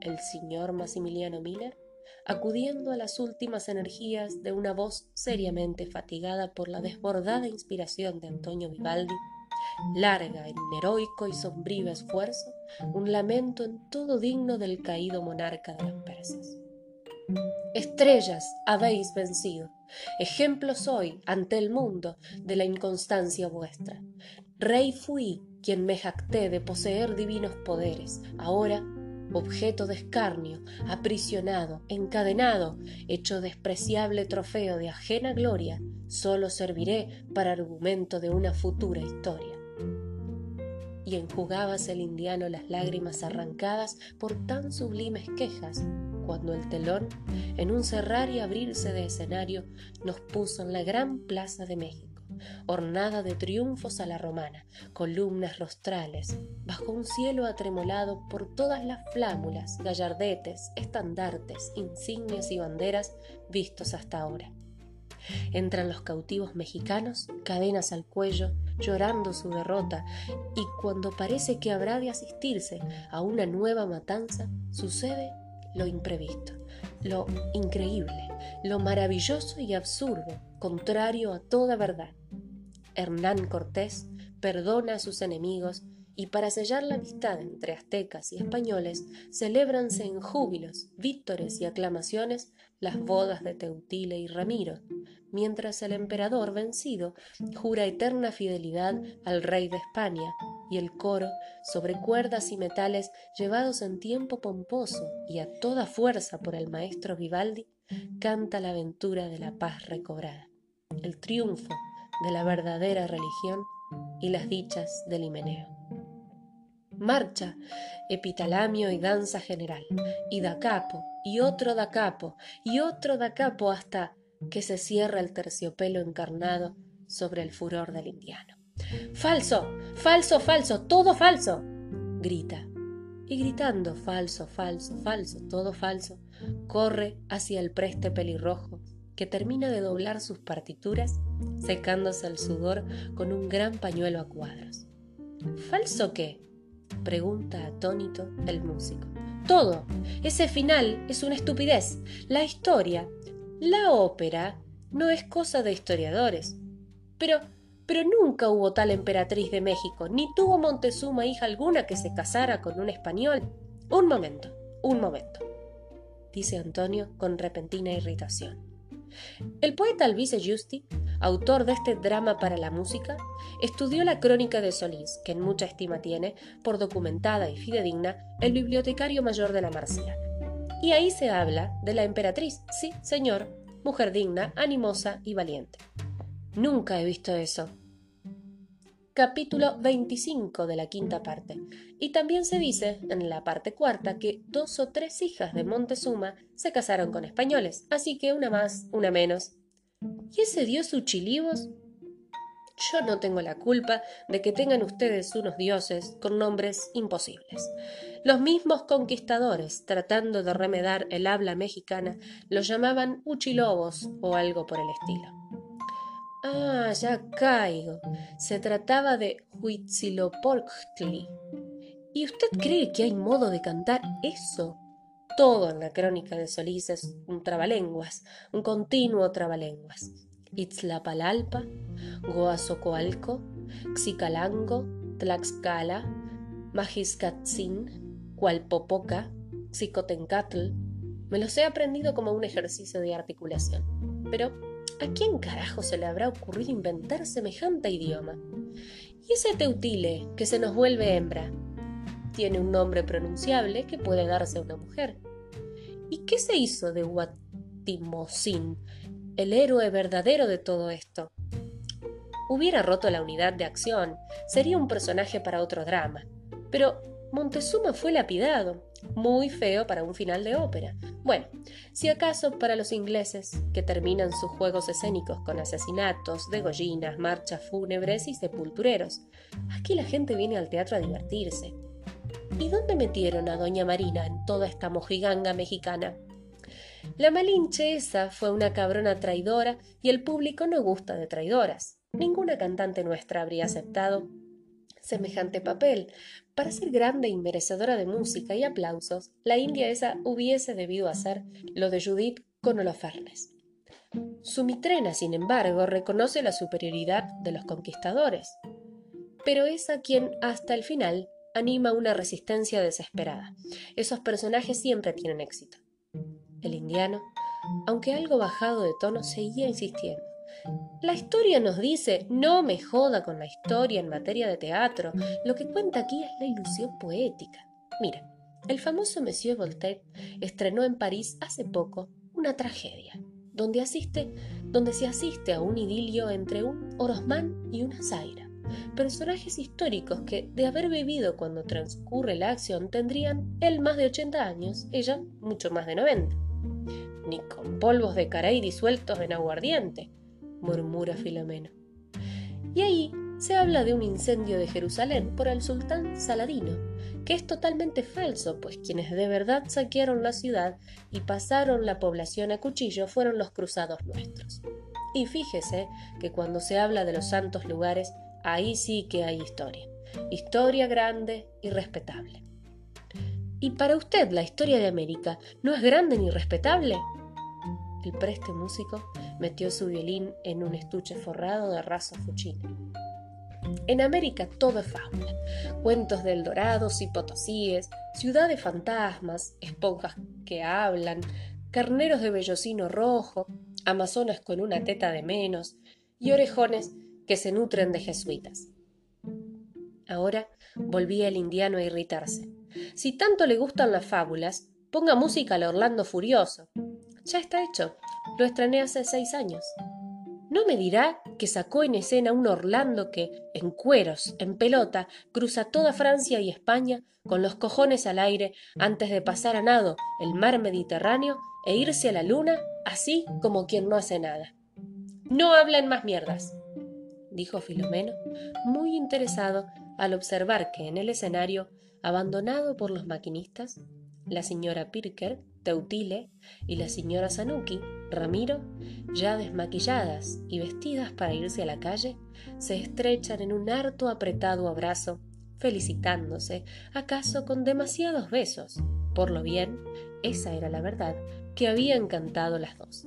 el señor Maximiliano Miller, acudiendo a las últimas energías de una voz seriamente fatigada por la desbordada inspiración de Antonio Vivaldi, larga en heroico y sombrío esfuerzo un lamento en todo digno del caído monarca de los persas. Estrellas habéis vencido, ejemplo soy ante el mundo de la inconstancia vuestra. Rey fui quien me jacté de poseer divinos poderes, ahora objeto de escarnio, aprisionado, encadenado, hecho despreciable trofeo de ajena gloria, solo serviré para argumento de una futura historia. Y enjugábase el indiano las lágrimas arrancadas por tan sublimes quejas, cuando el telón, en un cerrar y abrirse de escenario, nos puso en la gran plaza de México ornada de triunfos a la romana, columnas rostrales, bajo un cielo atremolado por todas las flámulas, gallardetes, estandartes, insignias y banderas vistos hasta ahora. Entran los cautivos mexicanos, cadenas al cuello, llorando su derrota, y cuando parece que habrá de asistirse a una nueva matanza, sucede lo imprevisto, lo increíble, lo maravilloso y absurdo, contrario a toda verdad. Hernán Cortés perdona a sus enemigos y para sellar la amistad entre aztecas y españoles, celébranse en júbilos, vítores y aclamaciones las bodas de Teutile y Ramiro, mientras el emperador vencido jura eterna fidelidad al rey de España, y el coro, sobre cuerdas y metales llevados en tiempo pomposo y a toda fuerza por el maestro Vivaldi, canta la aventura de la paz recobrada, el triunfo de la verdadera religión y las dichas del Himeneo. Marcha, epitalamio y danza general, y da capo, y otro da capo, y otro da capo hasta que se cierra el terciopelo encarnado sobre el furor del indiano. Falso, falso, falso, todo falso, grita. Y gritando falso, falso, falso, todo falso, corre hacia el preste pelirrojo, que termina de doblar sus partituras, secándose el sudor con un gran pañuelo a cuadros. ¿Falso qué? Pregunta atónito el músico. Todo. Ese final es una estupidez. La historia, la ópera, no es cosa de historiadores. Pero, pero nunca hubo tal emperatriz de México, ni tuvo Montezuma hija alguna que se casara con un español. Un momento, un momento, dice Antonio con repentina irritación. El poeta Alvise Justi autor de este drama para la música, estudió la crónica de Solís, que en mucha estima tiene, por documentada y fidedigna, el bibliotecario mayor de la Marcia. Y ahí se habla de la emperatriz, sí, señor, mujer digna, animosa y valiente. Nunca he visto eso. Capítulo 25 de la quinta parte. Y también se dice, en la parte cuarta, que dos o tres hijas de Montezuma se casaron con españoles, así que una más, una menos, ¿Y ese dios Uchilibos? Yo no tengo la culpa de que tengan ustedes unos dioses con nombres imposibles. Los mismos conquistadores, tratando de remedar el habla mexicana, los llamaban Uchilobos o algo por el estilo. Ah, ya caigo. Se trataba de Huitzilopochtli. ¿Y usted cree que hay modo de cantar eso? Todo en la crónica de Solís es un trabalenguas, un continuo trabalenguas. Itzlapalalpa, Goazocoalco, Xicalango, Tlaxcala, Majiscatzin, Cualpopoca, Xicotencatl. Me los he aprendido como un ejercicio de articulación. Pero, ¿a quién carajo se le habrá ocurrido inventar semejante idioma? Y ese teutile que se nos vuelve hembra, tiene un nombre pronunciable que puede darse a una mujer. ¿Y qué se hizo de Guatimosín, el héroe verdadero de todo esto? Hubiera roto la unidad de acción, sería un personaje para otro drama. Pero Montezuma fue lapidado, muy feo para un final de ópera. Bueno, si acaso para los ingleses, que terminan sus juegos escénicos con asesinatos, degollinas, marchas fúnebres y sepultureros. Aquí la gente viene al teatro a divertirse. ¿Y dónde metieron a Doña Marina en toda esta mojiganga mexicana? La Malinche esa fue una cabrona traidora y el público no gusta de traidoras. Ninguna cantante nuestra habría aceptado semejante papel. Para ser grande y merecedora de música y aplausos, la india esa hubiese debido hacer lo de Judith con Holofernes. Sumitrena, sin embargo, reconoce la superioridad de los conquistadores, pero es a quien hasta el final anima una resistencia desesperada. Esos personajes siempre tienen éxito. El indiano, aunque algo bajado de tono, seguía insistiendo. La historia nos dice, no me joda con la historia en materia de teatro, lo que cuenta aquí es la ilusión poética. Mira, el famoso Monsieur Voltaire estrenó en París hace poco una tragedia, donde, asiste, donde se asiste a un idilio entre un Orosmán y una Zaira personajes históricos que, de haber vivido cuando transcurre la acción, tendrían él más de 80 años, ella mucho más de 90. Ni con polvos de caray disueltos en aguardiente, murmura Filomeno. Y ahí se habla de un incendio de Jerusalén por el sultán Saladino, que es totalmente falso, pues quienes de verdad saquearon la ciudad y pasaron la población a cuchillo fueron los cruzados nuestros. Y fíjese que cuando se habla de los santos lugares, ahí sí que hay historia. Historia grande y respetable. ¿Y para usted la historia de América no es grande ni respetable? El preste músico metió su violín en un estuche forrado de raso fuchina. En América todo es fábula. Cuentos del Dorados y Potosíes, ciudades fantasmas, esponjas que hablan, carneros de vellocino rojo, amazonas con una teta de menos y orejones que se nutren de jesuitas. Ahora volvía el indiano a irritarse. Si tanto le gustan las fábulas, ponga música al Orlando Furioso. Ya está hecho. Lo estrené hace seis años. ¿No me dirá que sacó en escena un Orlando que, en cueros, en pelota, cruza toda Francia y España con los cojones al aire antes de pasar a nado el mar Mediterráneo e irse a la luna así como quien no hace nada? No hablen más mierdas, dijo Filomeno, muy interesado al observar que en el escenario, abandonado por los maquinistas, la señora Pirker Teutile y la señora Sanuki, Ramiro, ya desmaquilladas y vestidas para irse a la calle, se estrechan en un harto apretado abrazo, felicitándose, acaso con demasiados besos. Por lo bien, esa era la verdad, que habían cantado las dos.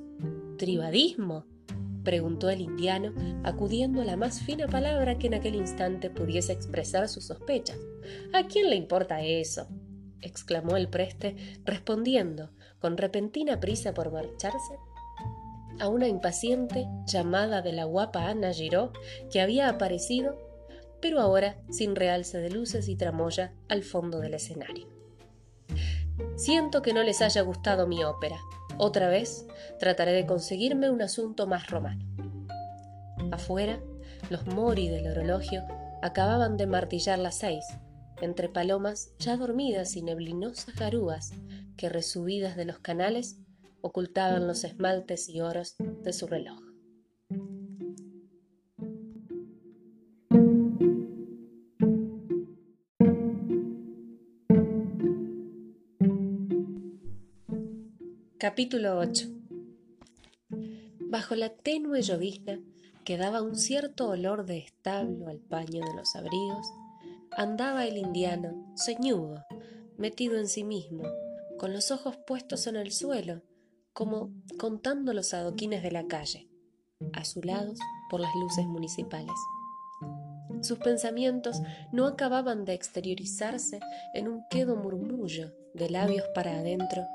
¿Tribadismo? Preguntó el indiano, acudiendo a la más fina palabra que en aquel instante pudiese expresar sus sospechas. ¿A quién le importa eso? exclamó el preste, respondiendo, con repentina prisa por marcharse, a una impaciente llamada de la guapa Ana Giró, que había aparecido, pero ahora sin realce de luces y tramoya al fondo del escenario. Siento que no les haya gustado mi ópera. Otra vez trataré de conseguirme un asunto más romano. Afuera, los mori del orologio acababan de martillar las seis, entre palomas ya dormidas y neblinosas garúas que resubidas de los canales ocultaban los esmaltes y oros de su reloj. Capítulo 8 Bajo la tenue llovizna que daba un cierto olor de establo al paño de los abrigos, andaba el indiano, ceñudo, metido en sí mismo, con los ojos puestos en el suelo, como contando los adoquines de la calle, azulados por las luces municipales. Sus pensamientos no acababan de exteriorizarse en un quedo murmullo de labios para adentro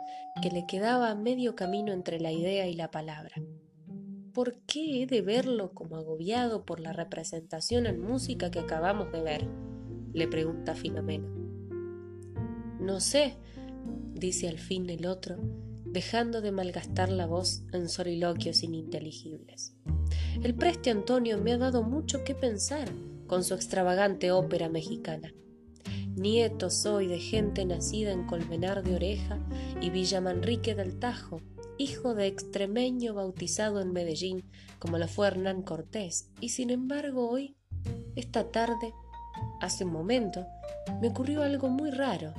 que le quedaba medio camino entre la idea y la palabra. ¿Por qué he de verlo como agobiado por la representación en música que acabamos de ver? le pregunta Filomena. No sé, dice al fin el otro, dejando de malgastar la voz en soliloquios ininteligibles. El preste Antonio me ha dado mucho que pensar con su extravagante ópera mexicana. Nieto soy de gente nacida en Colmenar de Oreja y Villa Manrique del Tajo, hijo de extremeño bautizado en Medellín, como lo fue Hernán Cortés, y sin embargo hoy, esta tarde, Hace un momento me ocurrió algo muy raro.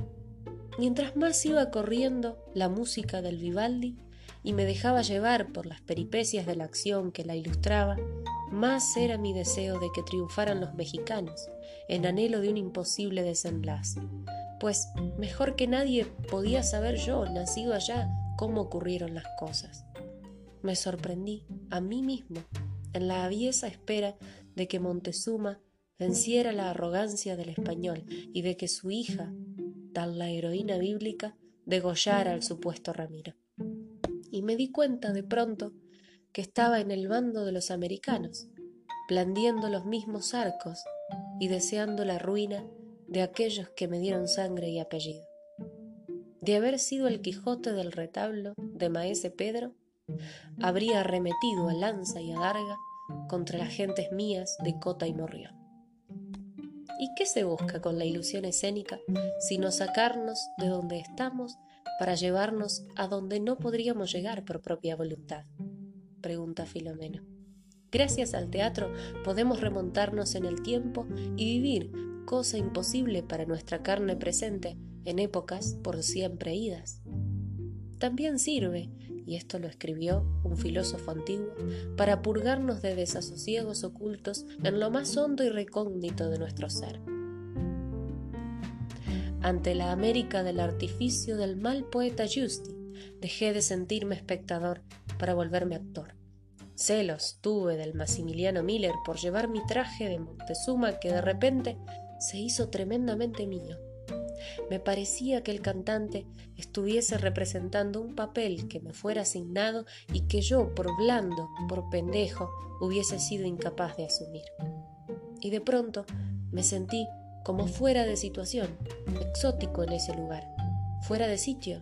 Mientras más iba corriendo la música del Vivaldi y me dejaba llevar por las peripecias de la acción que la ilustraba, más era mi deseo de que triunfaran los mexicanos, en anhelo de un imposible desenlace. Pues mejor que nadie podía saber yo, nacido allá, cómo ocurrieron las cosas. Me sorprendí a mí mismo en la aviesa espera de que Montezuma venciera la arrogancia del español y de que su hija, tal la heroína bíblica, degollara al supuesto Ramiro. Y me di cuenta de pronto que estaba en el bando de los americanos, blandiendo los mismos arcos y deseando la ruina de aquellos que me dieron sangre y apellido. De haber sido el Quijote del retablo de Maese Pedro, habría arremetido a lanza y a darga contra las gentes mías de Cota y Morrión. ¿Y qué se busca con la ilusión escénica sino sacarnos de donde estamos para llevarnos a donde no podríamos llegar por propia voluntad? Pregunta Filomeno. Gracias al teatro podemos remontarnos en el tiempo y vivir, cosa imposible para nuestra carne presente, en épocas por siempre idas. También sirve y esto lo escribió un filósofo antiguo, para purgarnos de desasosiegos ocultos en lo más hondo y recóndito de nuestro ser. Ante la América del artificio del mal poeta Justi, dejé de sentirme espectador para volverme actor. Celos tuve del Maximiliano Miller por llevar mi traje de Montezuma que de repente se hizo tremendamente mío. Me parecía que el cantante estuviese representando un papel que me fuera asignado y que yo, por blando, por pendejo, hubiese sido incapaz de asumir. Y de pronto me sentí como fuera de situación, exótico en ese lugar, fuera de sitio,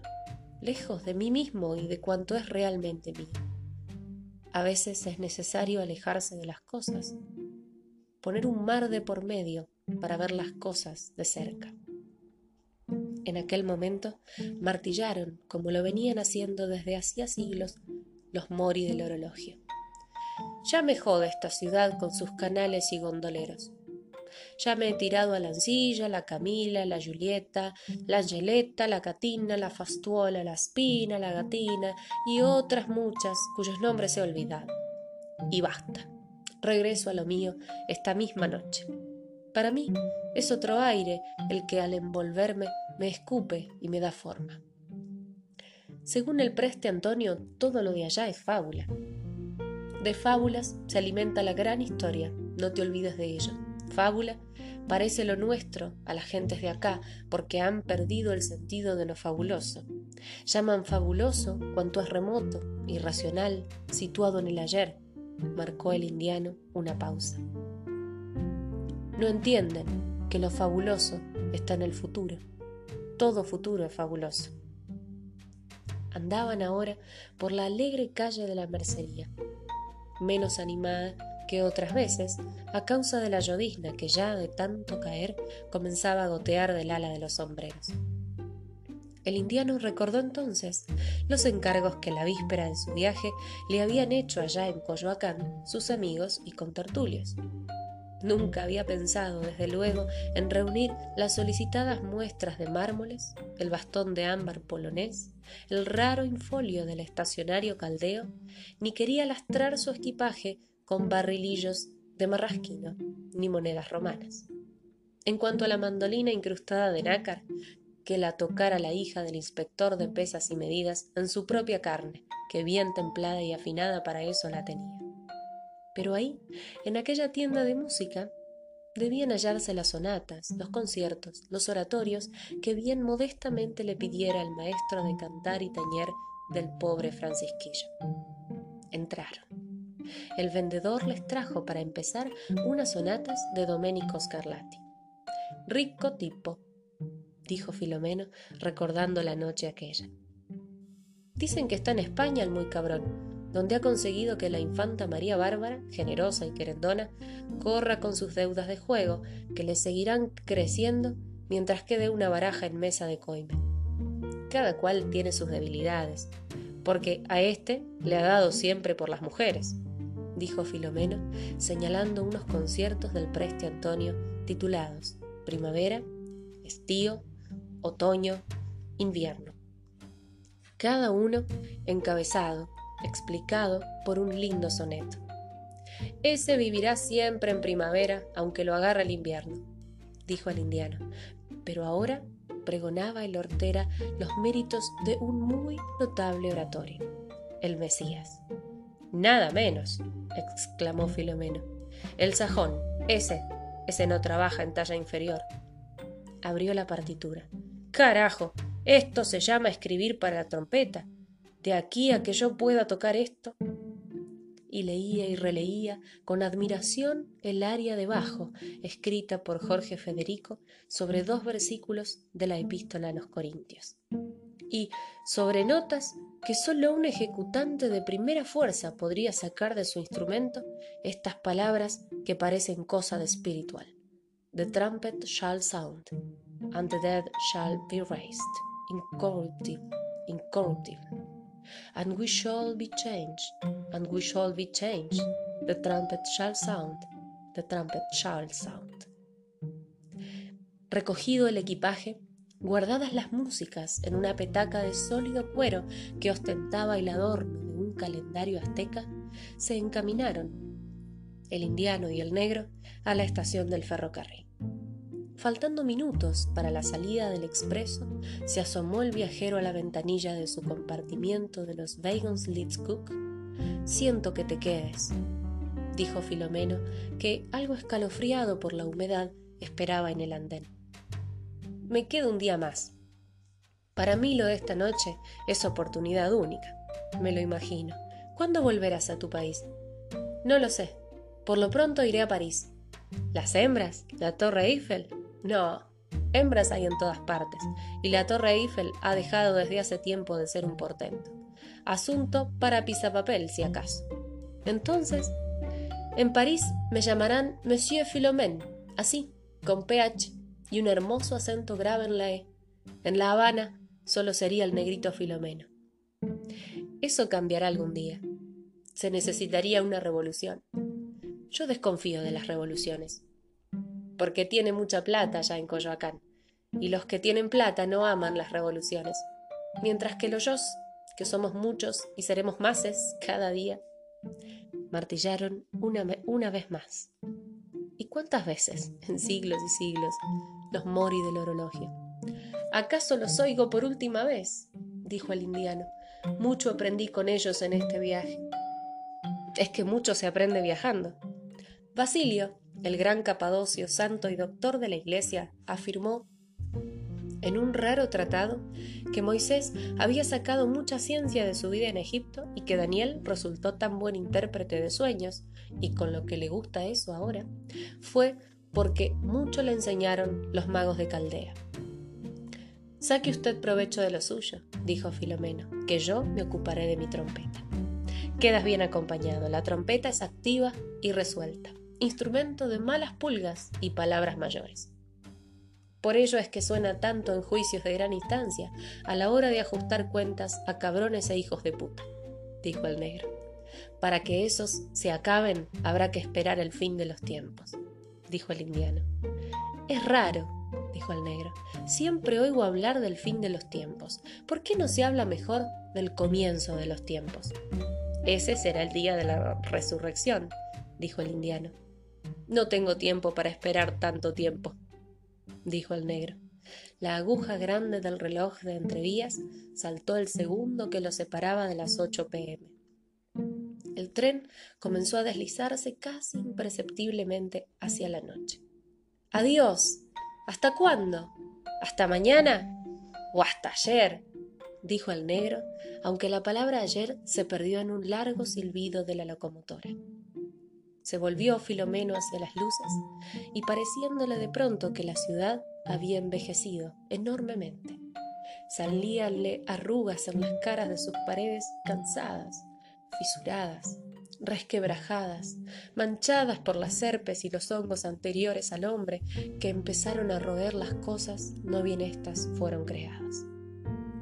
lejos de mí mismo y de cuanto es realmente mío. A veces es necesario alejarse de las cosas, poner un mar de por medio para ver las cosas de cerca. En aquel momento martillaron, como lo venían haciendo desde hacía siglos, los mori del orologio. Ya me jode esta ciudad con sus canales y gondoleros. Ya me he tirado a la Ancilla, la Camila, la Julieta, la Angeleta, la Catina, la Fastuola, la Espina, la Gatina y otras muchas cuyos nombres he olvidado. Y basta. Regreso a lo mío esta misma noche. Para mí es otro aire el que al envolverme me escupe y me da forma. Según el preste Antonio, todo lo de allá es fábula. De fábulas se alimenta la gran historia, no te olvides de ello. Fábula parece lo nuestro a las gentes de acá porque han perdido el sentido de lo fabuloso. Llaman fabuloso cuanto es remoto, irracional, situado en el ayer, marcó el indiano una pausa. No entienden que lo fabuloso está en el futuro. Todo futuro es fabuloso. Andaban ahora por la alegre calle de la Mercería, menos animada que otras veces a causa de la llovizna que ya de tanto caer comenzaba a gotear del ala de los sombreros. El indiano recordó entonces los encargos que la víspera de su viaje le habían hecho allá en Coyoacán sus amigos y contertulios. Nunca había pensado, desde luego, en reunir las solicitadas muestras de mármoles, el bastón de ámbar polonés, el raro infolio del estacionario caldeo, ni quería lastrar su equipaje con barrilillos de marrasquino ni monedas romanas. En cuanto a la mandolina incrustada de nácar, que la tocara la hija del inspector de pesas y medidas en su propia carne, que bien templada y afinada para eso la tenía. Pero ahí, en aquella tienda de música, debían hallarse las sonatas, los conciertos, los oratorios que bien modestamente le pidiera el maestro de cantar y tañer del pobre Francisquillo. Entraron. El vendedor les trajo para empezar unas sonatas de Domenico Scarlatti. Rico tipo, dijo Filomeno, recordando la noche aquella. Dicen que está en España el muy cabrón, donde ha conseguido que la infanta María Bárbara, generosa y querendona, corra con sus deudas de juego, que le seguirán creciendo mientras quede una baraja en mesa de coime. Cada cual tiene sus debilidades, porque a éste le ha dado siempre por las mujeres dijo Filomeno, señalando unos conciertos del preste Antonio titulados Primavera, Estío, Otoño, Invierno. Cada uno encabezado, explicado por un lindo soneto. Ese vivirá siempre en primavera, aunque lo agarre el invierno, dijo el indiano. Pero ahora pregonaba el hortera los méritos de un muy notable oratorio, el Mesías. Nada menos, exclamó Filomeno. El sajón, ese, ese no trabaja en talla inferior. Abrió la partitura. Carajo, esto se llama escribir para la trompeta. De aquí a que yo pueda tocar esto. Y leía y releía con admiración el aria de bajo, escrita por Jorge Federico sobre dos versículos de la epístola a los Corintios. Y sobre notas que solo un ejecutante de primera fuerza podría sacar de su instrumento estas palabras que parecen cosa de espiritual. The trumpet shall sound, and the dead shall be raised, incorruptible, incorruptible. And we shall be changed, and we shall be changed. The trumpet shall sound, the trumpet shall sound. Recogido el equipaje, guardadas las músicas en una petaca de sólido cuero que ostentaba el adorno de un calendario azteca, se encaminaron, el indiano y el negro, a la estación del ferrocarril. Faltando minutos para la salida del expreso, se asomó el viajero a la ventanilla de su compartimiento de los Wagons Cook. Siento que te quedes, dijo Filomeno, que, algo escalofriado por la humedad, esperaba en el andén. Me quedo un día más. Para mí lo de esta noche es oportunidad única. Me lo imagino. ¿Cuándo volverás a tu país? No lo sé. Por lo pronto iré a París. ¿Las hembras? ¿La Torre Eiffel? No, hembras hay en todas partes, y la Torre Eiffel ha dejado desde hace tiempo de ser un portento. Asunto para pisapapel, si acaso. Entonces, en París me llamarán Monsieur Philomène, así, con PH y un hermoso acento grave en la E. En La Habana solo sería el negrito Filomeno. Eso cambiará algún día. Se necesitaría una revolución. Yo desconfío de las revoluciones porque tiene mucha plata ya en Coyoacán, y los que tienen plata no aman las revoluciones, mientras que los yo, que somos muchos y seremos máses cada día, martillaron una, una vez más. ¿Y cuántas veces, en siglos y siglos, los mori del orologio? ¿Acaso los oigo por última vez? dijo el indiano. Mucho aprendí con ellos en este viaje. Es que mucho se aprende viajando. Basilio, el gran Capadocio, santo y doctor de la Iglesia, afirmó en un raro tratado que Moisés había sacado mucha ciencia de su vida en Egipto y que Daniel resultó tan buen intérprete de sueños, y con lo que le gusta eso ahora, fue porque mucho le enseñaron los magos de Caldea. Saque usted provecho de lo suyo, dijo Filomeno, que yo me ocuparé de mi trompeta. Quedas bien acompañado, la trompeta es activa y resuelta instrumento de malas pulgas y palabras mayores. Por ello es que suena tanto en juicios de gran instancia a la hora de ajustar cuentas a cabrones e hijos de puta, dijo el negro. Para que esos se acaben habrá que esperar el fin de los tiempos, dijo el indiano. Es raro, dijo el negro. Siempre oigo hablar del fin de los tiempos. ¿Por qué no se habla mejor del comienzo de los tiempos? Ese será el día de la resurrección, dijo el indiano. No tengo tiempo para esperar tanto tiempo, dijo el negro. La aguja grande del reloj de entrevías saltó el segundo que lo separaba de las 8 pm. El tren comenzó a deslizarse casi imperceptiblemente hacia la noche. Adiós. ¿Hasta cuándo? ¿Hasta mañana? ¿O hasta ayer? dijo el negro, aunque la palabra ayer se perdió en un largo silbido de la locomotora. Se volvió Filomeno hacia las luces y pareciéndole de pronto que la ciudad había envejecido enormemente. Salíanle arrugas en las caras de sus paredes cansadas, fisuradas, resquebrajadas, manchadas por las serpes y los hongos anteriores al hombre que empezaron a roer las cosas no bien éstas fueron creadas.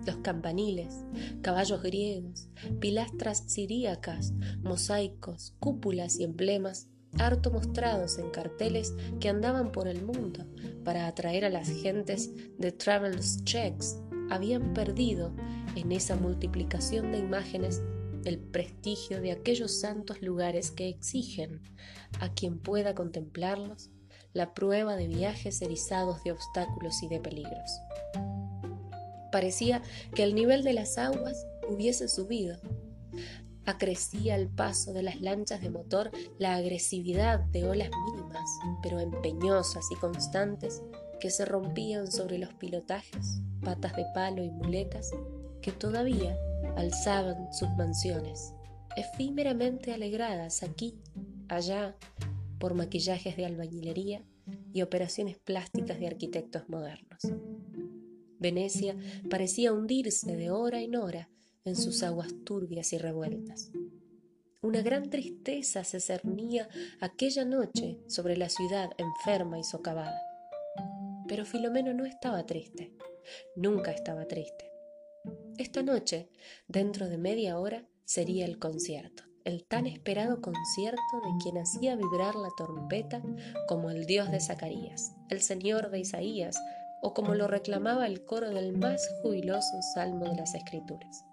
Los campaniles, caballos griegos, pilastras siríacas, mosaicos, cúpulas y emblemas, harto mostrados en carteles que andaban por el mundo para atraer a las gentes de Travel's Checks, habían perdido en esa multiplicación de imágenes el prestigio de aquellos santos lugares que exigen a quien pueda contemplarlos la prueba de viajes erizados de obstáculos y de peligros. Parecía que el nivel de las aguas hubiese subido. Acrecía el paso de las lanchas de motor la agresividad de olas mínimas, pero empeñosas y constantes, que se rompían sobre los pilotajes, patas de palo y muletas, que todavía alzaban sus mansiones, efímeramente alegradas aquí, allá, por maquillajes de albañilería y operaciones plásticas de arquitectos modernos. Venecia parecía hundirse de hora en hora en sus aguas turbias y revueltas. Una gran tristeza se cernía aquella noche sobre la ciudad enferma y socavada. Pero Filomeno no estaba triste, nunca estaba triste. Esta noche, dentro de media hora, sería el concierto, el tan esperado concierto de quien hacía vibrar la trompeta como el Dios de Zacarías, el Señor de Isaías, o como lo reclamaba el coro del más jubiloso salmo de las Escrituras.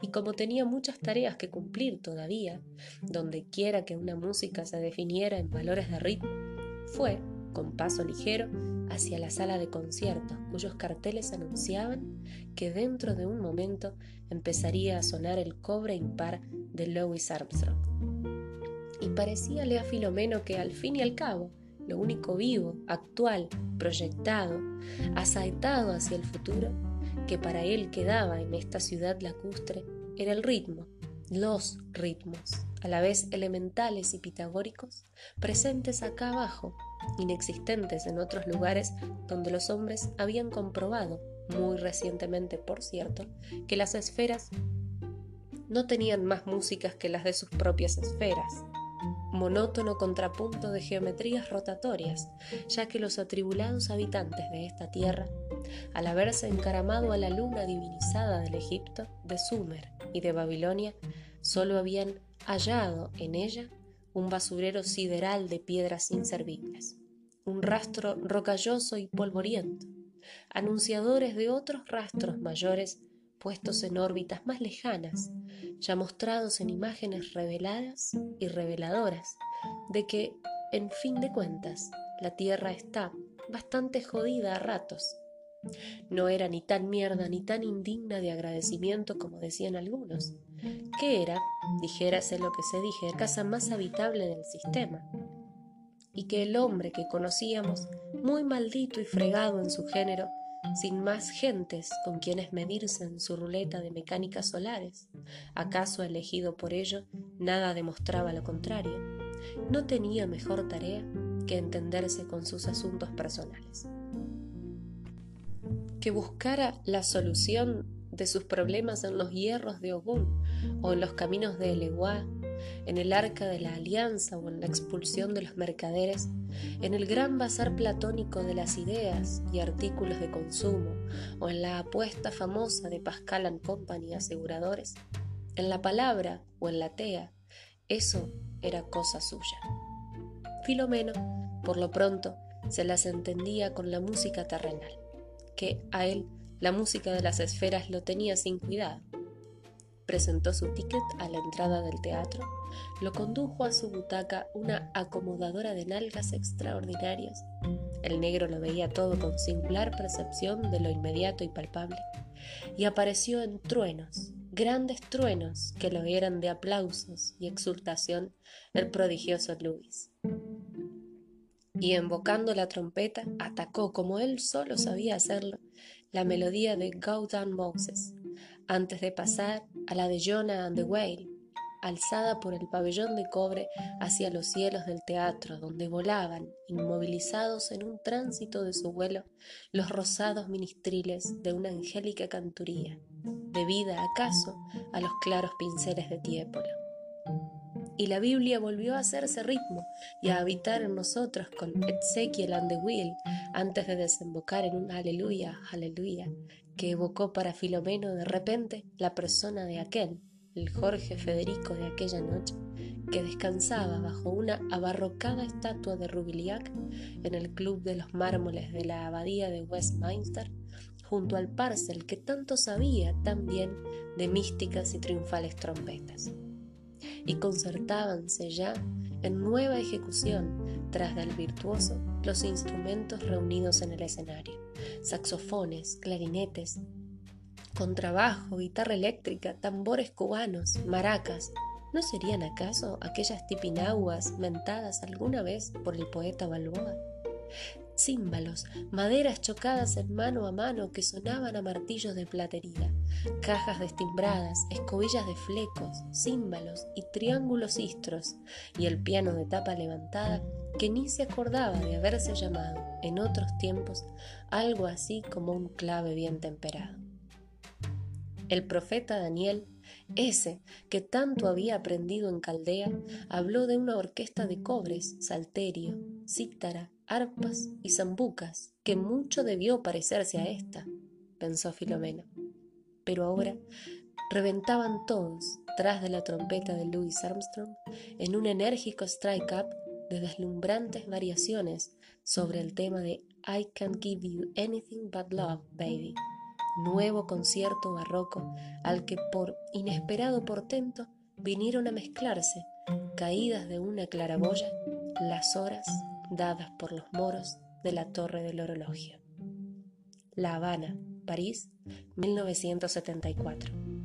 Y como tenía muchas tareas que cumplir todavía, donde quiera que una música se definiera en valores de ritmo, fue, con paso ligero, hacia la sala de conciertos, cuyos carteles anunciaban que dentro de un momento empezaría a sonar el cobre impar de Louis Armstrong. Y parecíale a Filomeno que al fin y al cabo, lo único vivo, actual, proyectado, asaetado hacia el futuro, que para él quedaba en esta ciudad lacustre, era el ritmo, los ritmos, a la vez elementales y pitagóricos, presentes acá abajo, inexistentes en otros lugares donde los hombres habían comprobado, muy recientemente por cierto, que las esferas no tenían más músicas que las de sus propias esferas, monótono contrapunto de geometrías rotatorias, ya que los atribulados habitantes de esta tierra, al haberse encaramado a la luna divinizada del Egipto, de Sumer y de Babilonia, solo habían hallado en ella un basurero sideral de piedras inservibles, un rastro rocalloso y polvoriento, anunciadores de otros rastros mayores puestos en órbitas más lejanas, ya mostrados en imágenes reveladas y reveladoras, de que, en fin de cuentas, la Tierra está bastante jodida a ratos. No era ni tan mierda ni tan indigna de agradecimiento como decían algunos, que era, dijérase lo que se dije, casa más habitable del sistema, y que el hombre que conocíamos, muy maldito y fregado en su género, sin más gentes con quienes medirse en su ruleta de mecánicas solares, acaso elegido por ello, nada demostraba lo contrario, no tenía mejor tarea que entenderse con sus asuntos personales. Que buscara la solución de sus problemas en los hierros de Ogún o en los caminos de Eleguá en el arca de la alianza o en la expulsión de los mercaderes, en el gran bazar platónico de las ideas y artículos de consumo, o en la apuesta famosa de Pascal and Company aseguradores, en la palabra o en la tea, eso era cosa suya. Filomeno, por lo pronto, se las entendía con la música terrenal, que a él la música de las esferas lo tenía sin cuidado presentó su ticket a la entrada del teatro, lo condujo a su butaca una acomodadora de nalgas extraordinarias. El negro lo veía todo con singular percepción de lo inmediato y palpable, y apareció en truenos, grandes truenos que lo eran de aplausos y exultación el prodigioso Luis. Y invocando la trompeta, atacó, como él solo sabía hacerlo, la melodía de Down Moses, antes de pasar a la de Jonah and the Whale, alzada por el pabellón de cobre hacia los cielos del teatro, donde volaban, inmovilizados en un tránsito de su vuelo, los rosados ministriles de una angélica canturía, debida acaso a los claros pinceles de Tiepolo. Y la Biblia volvió a hacerse ritmo y a habitar en nosotros con Ezequiel and the Wheel antes de desembocar en un aleluya, aleluya, que evocó para Filomeno de repente la persona de aquel, el Jorge Federico de aquella noche, que descansaba bajo una abarrocada estatua de Rubiliac en el Club de los Mármoles de la Abadía de Westminster, junto al parcel que tanto sabía también de místicas y triunfales trompetas. Y concertábanse ya en nueva ejecución, tras del virtuoso, los instrumentos reunidos en el escenario saxofones, clarinetes, contrabajo, guitarra eléctrica, tambores cubanos, maracas. ¿No serían acaso aquellas tipinaguas mentadas alguna vez por el poeta Balboa? Címbalos, maderas chocadas en mano a mano que sonaban a martillos de platería, cajas destimbradas, escobillas de flecos, címbalos y triángulos istros, y el piano de tapa levantada que ni se acordaba de haberse llamado, en otros tiempos, algo así como un clave bien temperado. El profeta Daniel ese que tanto había aprendido en Caldea habló de una orquesta de cobres, salterio, cítara, arpas y zambucas, que mucho debió parecerse a esta, pensó Filomena. Pero ahora reventaban todos, tras de la trompeta de Louis Armstrong, en un enérgico strike-up de deslumbrantes variaciones sobre el tema de I Can't Give You Anything But Love, Baby, nuevo concierto barroco al que por inesperado portento vinieron a mezclarse, caídas de una claraboya, las horas dadas por los moros de la torre del orologio. La Habana, París, 1974.